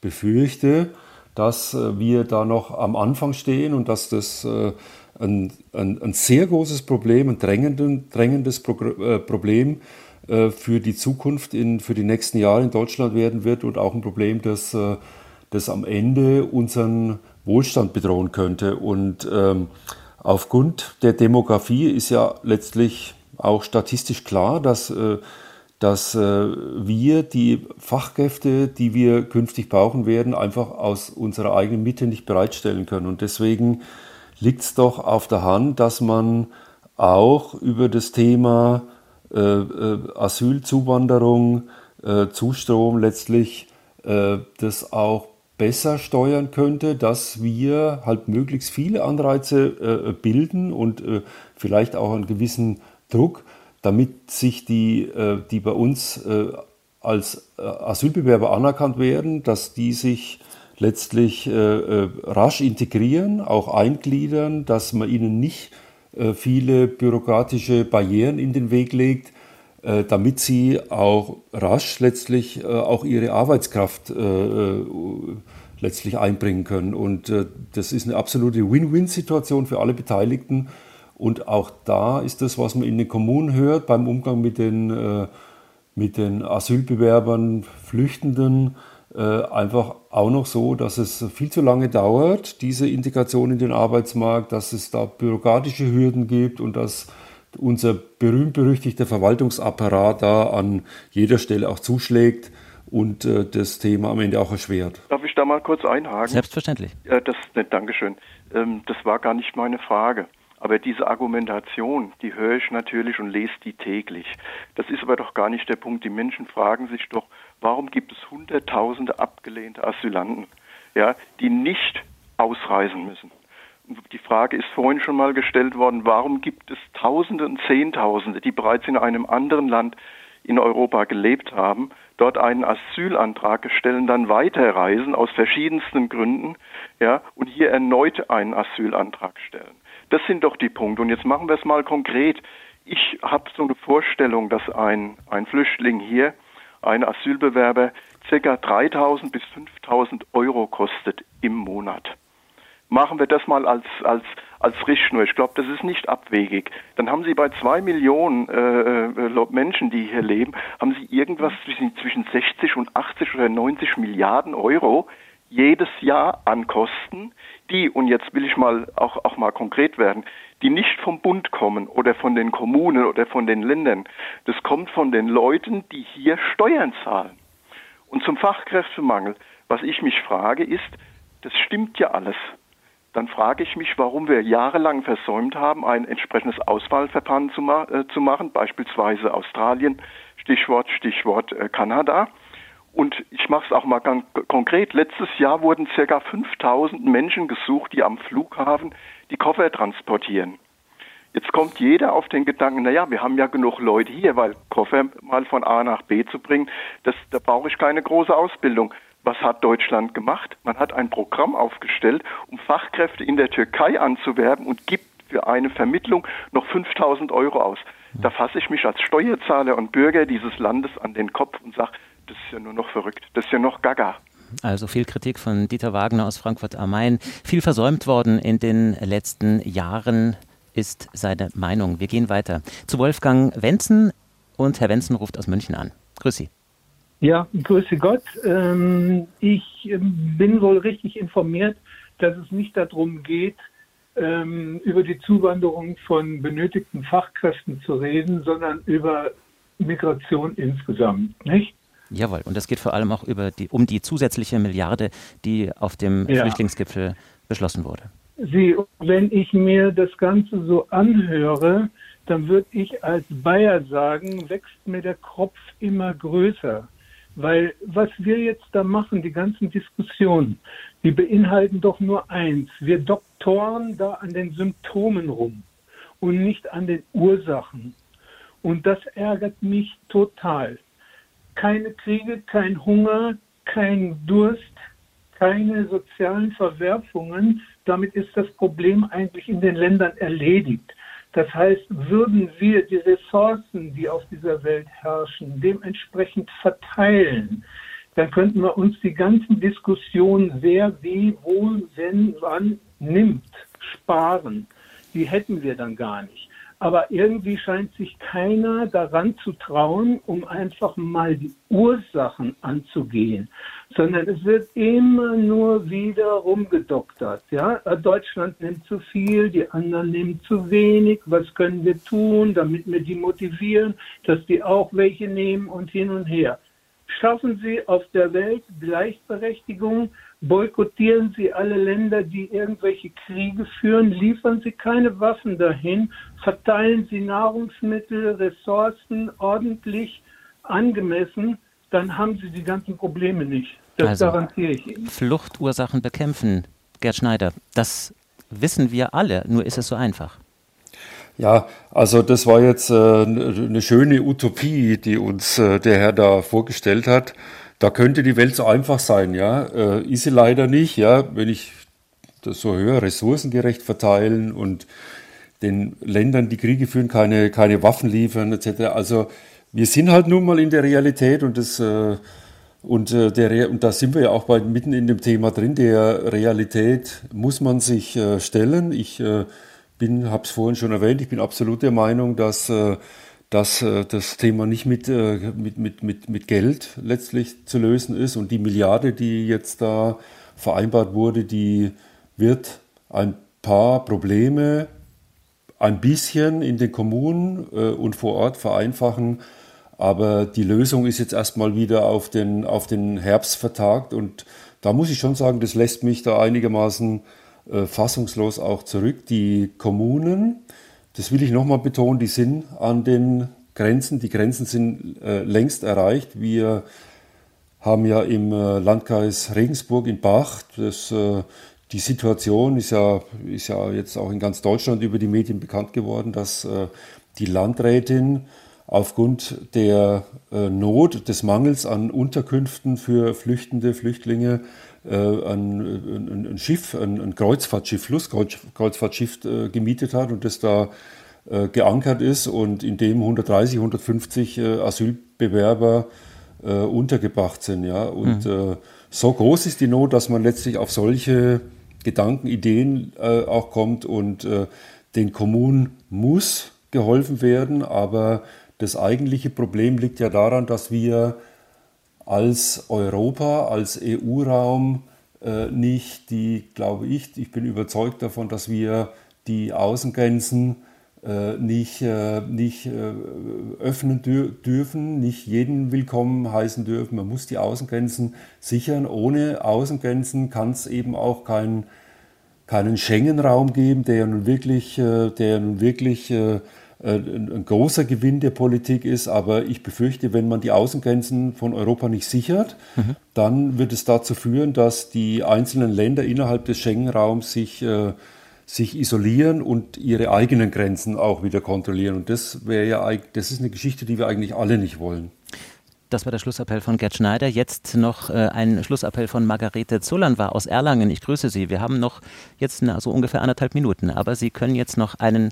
befürchte, dass äh, wir da noch am Anfang stehen und dass das äh, ein, ein, ein sehr großes Problem, ein drängendes Problem für die Zukunft, in, für die nächsten Jahre in Deutschland werden wird und auch ein Problem, das, das am Ende unseren Wohlstand bedrohen könnte. Und ähm, aufgrund der Demografie ist ja letztlich auch statistisch klar, dass äh, dass äh, wir die Fachkräfte, die wir künftig brauchen werden, einfach aus unserer eigenen Mitte nicht bereitstellen können. Und deswegen liegt es doch auf der Hand, dass man auch über das Thema äh, äh, Asylzuwanderung, äh, Zustrom letztlich äh, das auch besser steuern könnte, dass wir halt möglichst viele Anreize äh, bilden und vielleicht auch einen gewissen Druck damit sich die, äh, die bei uns äh, als äh, Asylbewerber anerkannt werden, dass die sich letztlich rasch integrieren, auch eingliedern, dass man ihnen nicht viele bürokratische Barrieren in den Weg legt, damit sie auch rasch letztlich auch ihre Arbeitskraft letztlich einbringen können. Und das ist eine absolute Win-Win-Situation für alle Beteiligten. Und auch da ist das, was man in den Kommunen hört, beim Umgang mit den, äh, mit den Asylbewerbern, Flüchtenden, äh, einfach auch noch so, dass es viel zu lange dauert, diese Integration in den Arbeitsmarkt, dass es da bürokratische Hürden gibt und dass unser berühmt-berüchtigter Verwaltungsapparat da an jeder Stelle auch zuschlägt und äh, das Thema am Ende auch erschwert. Darf ich da mal kurz einhaken? Selbstverständlich. Ja, das, ne, Dankeschön. Ähm, das war gar nicht meine Frage. Aber diese Argumentation, die höre ich natürlich und lese die täglich. Das ist aber doch gar nicht der Punkt. Die Menschen fragen sich doch, warum gibt es Hunderttausende abgelehnte Asylanten, ja, die nicht ausreisen müssen? Die Frage ist vorhin schon mal gestellt worden, warum gibt es Tausende und Zehntausende, die bereits in einem anderen Land in Europa gelebt haben, dort einen Asylantrag stellen, dann weiterreisen aus verschiedensten Gründen, ja, und hier erneut einen Asylantrag stellen. Das sind doch die Punkte. Und jetzt machen wir es mal konkret. Ich habe so eine Vorstellung, dass ein, ein Flüchtling hier, ein Asylbewerber, ca. 3.000 bis 5.000 Euro kostet im Monat. Machen wir das mal als, als, als Richtschnur. Ich glaube, das ist nicht abwegig. Dann haben Sie bei zwei Millionen äh, äh Menschen, die hier leben, haben Sie irgendwas zwischen, zwischen 60 und 80 oder 90 Milliarden Euro jedes Jahr an Kosten, die, und jetzt will ich mal auch, auch mal konkret werden, die nicht vom Bund kommen oder von den Kommunen oder von den Ländern. Das kommt von den Leuten, die hier Steuern zahlen. Und zum Fachkräftemangel, was ich mich frage, ist, das stimmt ja alles. Dann frage ich mich, warum wir jahrelang versäumt haben, ein entsprechendes Auswahlverfahren zu, ma äh, zu machen, beispielsweise Australien, Stichwort, Stichwort äh, Kanada. Und ich mache es auch mal ganz konkret. Letztes Jahr wurden ca. 5000 Menschen gesucht, die am Flughafen die Koffer transportieren. Jetzt kommt jeder auf den Gedanken, naja, wir haben ja genug Leute hier, weil Koffer mal von A nach B zu bringen, das, da brauche ich keine große Ausbildung. Was hat Deutschland gemacht? Man hat ein Programm aufgestellt, um Fachkräfte in der Türkei anzuwerben und gibt für eine Vermittlung noch 5000 Euro aus. Da fasse ich mich als Steuerzahler und Bürger dieses Landes an den Kopf und sage, das ist ja nur noch verrückt, das ist ja noch gaga. Also viel Kritik von Dieter Wagner aus Frankfurt am Main. Viel versäumt worden in den letzten Jahren ist seine Meinung. Wir gehen weiter zu Wolfgang Wenzen und Herr Wenzen ruft aus München an. Grüß Sie. Ja, grüße Gott. Ähm, ich ähm, bin wohl richtig informiert, dass es nicht darum geht, ähm, über die Zuwanderung von benötigten Fachkräften zu reden, sondern über Migration insgesamt, nicht? Jawohl, und es geht vor allem auch über die, um die zusätzliche Milliarde, die auf dem ja. Flüchtlingsgipfel beschlossen wurde. Sie, wenn ich mir das Ganze so anhöre, dann würde ich als Bayer sagen, wächst mir der Kopf immer größer. Weil was wir jetzt da machen, die ganzen Diskussionen, die beinhalten doch nur eins. Wir doktoren da an den Symptomen rum und nicht an den Ursachen. Und das ärgert mich total keine Kriege, kein Hunger, kein Durst, keine sozialen Verwerfungen. Damit ist das Problem eigentlich in den Ländern erledigt. Das heißt, würden wir die Ressourcen, die auf dieser Welt herrschen, dementsprechend verteilen, dann könnten wir uns die ganzen Diskussionen, wer, wie, wo, wenn, wann nimmt, sparen. Die hätten wir dann gar nicht. Aber irgendwie scheint sich keiner daran zu trauen, um einfach mal die Ursachen anzugehen, sondern es wird immer nur wieder rumgedoktert. Ja, Deutschland nimmt zu viel, die anderen nehmen zu wenig. Was können wir tun, damit wir die motivieren, dass die auch welche nehmen und hin und her. Schaffen Sie auf der Welt Gleichberechtigung, boykottieren Sie alle Länder, die irgendwelche Kriege führen, liefern Sie keine Waffen dahin, verteilen Sie Nahrungsmittel, Ressourcen ordentlich, angemessen, dann haben Sie die ganzen Probleme nicht. Das also, garantiere ich Ihnen. Fluchtursachen bekämpfen, Gerd Schneider, das wissen wir alle, nur ist es so einfach. Ja, also das war jetzt äh, eine schöne Utopie, die uns äh, der Herr da vorgestellt hat. Da könnte die Welt so einfach sein, ja. Äh, ist sie leider nicht, ja. Wenn ich das so höre, ressourcengerecht verteilen und den Ländern, die Kriege führen, keine, keine Waffen liefern, etc. Also wir sind halt nun mal in der Realität und das äh, und, äh, der, und da sind wir ja auch bei, mitten in dem Thema drin. Der Realität muss man sich äh, stellen. Ich bin, habe es vorhin schon erwähnt, ich bin absolut der Meinung, dass äh, dass äh, das Thema nicht mit, äh, mit, mit, mit, mit Geld letztlich zu lösen ist. Und die Milliarde, die jetzt da vereinbart wurde, die wird ein paar Probleme ein bisschen in den Kommunen und vor Ort vereinfachen. Aber die Lösung ist jetzt erstmal wieder auf den, auf den Herbst vertagt. Und da muss ich schon sagen, das lässt mich da einigermaßen äh, fassungslos auch zurück. Die Kommunen, das will ich nochmal betonen, die sind an den Grenzen. Die Grenzen sind äh, längst erreicht. Wir haben ja im äh, Landkreis Regensburg in Bach, das, äh, die Situation ist ja, ist ja jetzt auch in ganz Deutschland über die Medien bekannt geworden, dass äh, die Landrätin aufgrund der Not, des Mangels an Unterkünften für Flüchtende, Flüchtlinge äh, ein, ein, ein, Schiff, ein, ein Kreuzfahrtschiff, Flusskreuzfahrtschiff äh, gemietet hat und das da äh, geankert ist und in dem 130, 150 äh, Asylbewerber äh, untergebracht sind. Ja? Und mhm. so groß ist die Not, dass man letztlich auf solche Gedanken, Ideen auch kommt und den Kommunen muss geholfen werden, aber das eigentliche Problem liegt ja daran, dass wir als Europa, als EU-Raum äh, nicht die, glaube ich, ich bin überzeugt davon, dass wir die Außengrenzen äh, nicht, äh, nicht öffnen dür dürfen, nicht jeden willkommen heißen dürfen. Man muss die Außengrenzen sichern. Ohne Außengrenzen kann es eben auch kein, keinen Schengen-Raum geben, der nun wirklich, der nun wirklich ein großer Gewinn der Politik ist. Aber ich befürchte, wenn man die Außengrenzen von Europa nicht sichert, mhm. dann wird es dazu führen, dass die einzelnen Länder innerhalb des Schengen-Raums sich, äh, sich isolieren und ihre eigenen Grenzen auch wieder kontrollieren. Und das wäre ja, das ist eine Geschichte, die wir eigentlich alle nicht wollen. Das war der Schlussappell von Gerd Schneider. Jetzt noch äh, ein Schlussappell von Margarete Zollern war aus Erlangen. Ich grüße Sie. Wir haben noch jetzt na, so ungefähr anderthalb Minuten, aber Sie können jetzt noch einen,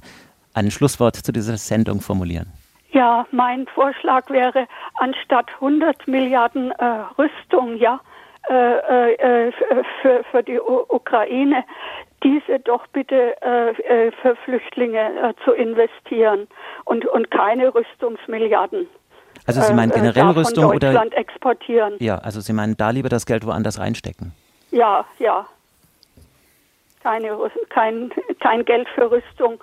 ein Schlusswort zu dieser Sendung formulieren. Ja, mein Vorschlag wäre, anstatt 100 Milliarden äh, Rüstung, ja, äh, äh, für, für die U Ukraine, diese doch bitte äh, äh für Flüchtlinge äh, zu investieren und, und keine Rüstungsmilliarden. Also Sie meinen generell Rüstung oder Deutschland exportieren? Ja, also Sie meinen da lieber das Geld woanders reinstecken. Ja, ja. Keine, kein, kein Geld für Rüstung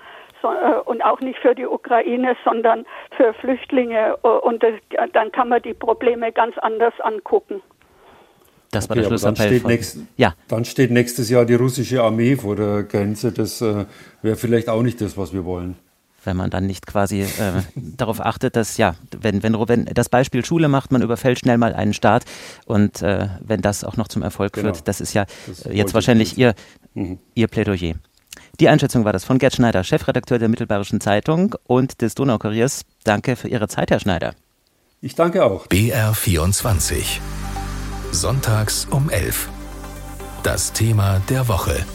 und auch nicht für die Ukraine, sondern für Flüchtlinge. Und dann kann man die Probleme ganz anders angucken. Das war okay, der Schlussappell. Dann nächst, ja. dann steht nächstes Jahr die russische Armee vor der Grenze. Das äh, wäre vielleicht auch nicht das, was wir wollen. Wenn man dann nicht quasi äh, darauf achtet, dass, ja, wenn, wenn, wenn das Beispiel Schule macht, man überfällt schnell mal einen Staat und äh, wenn das auch noch zum Erfolg genau. führt, das ist ja das jetzt wahrscheinlich ihr, mhm. ihr Plädoyer. Die Einschätzung war das von Gerd Schneider, Chefredakteur der Mittelbayerischen Zeitung und des Donaukuriers. Danke für Ihre Zeit, Herr Schneider. Ich danke auch. BR24 Sonntags um 11. Das Thema der Woche.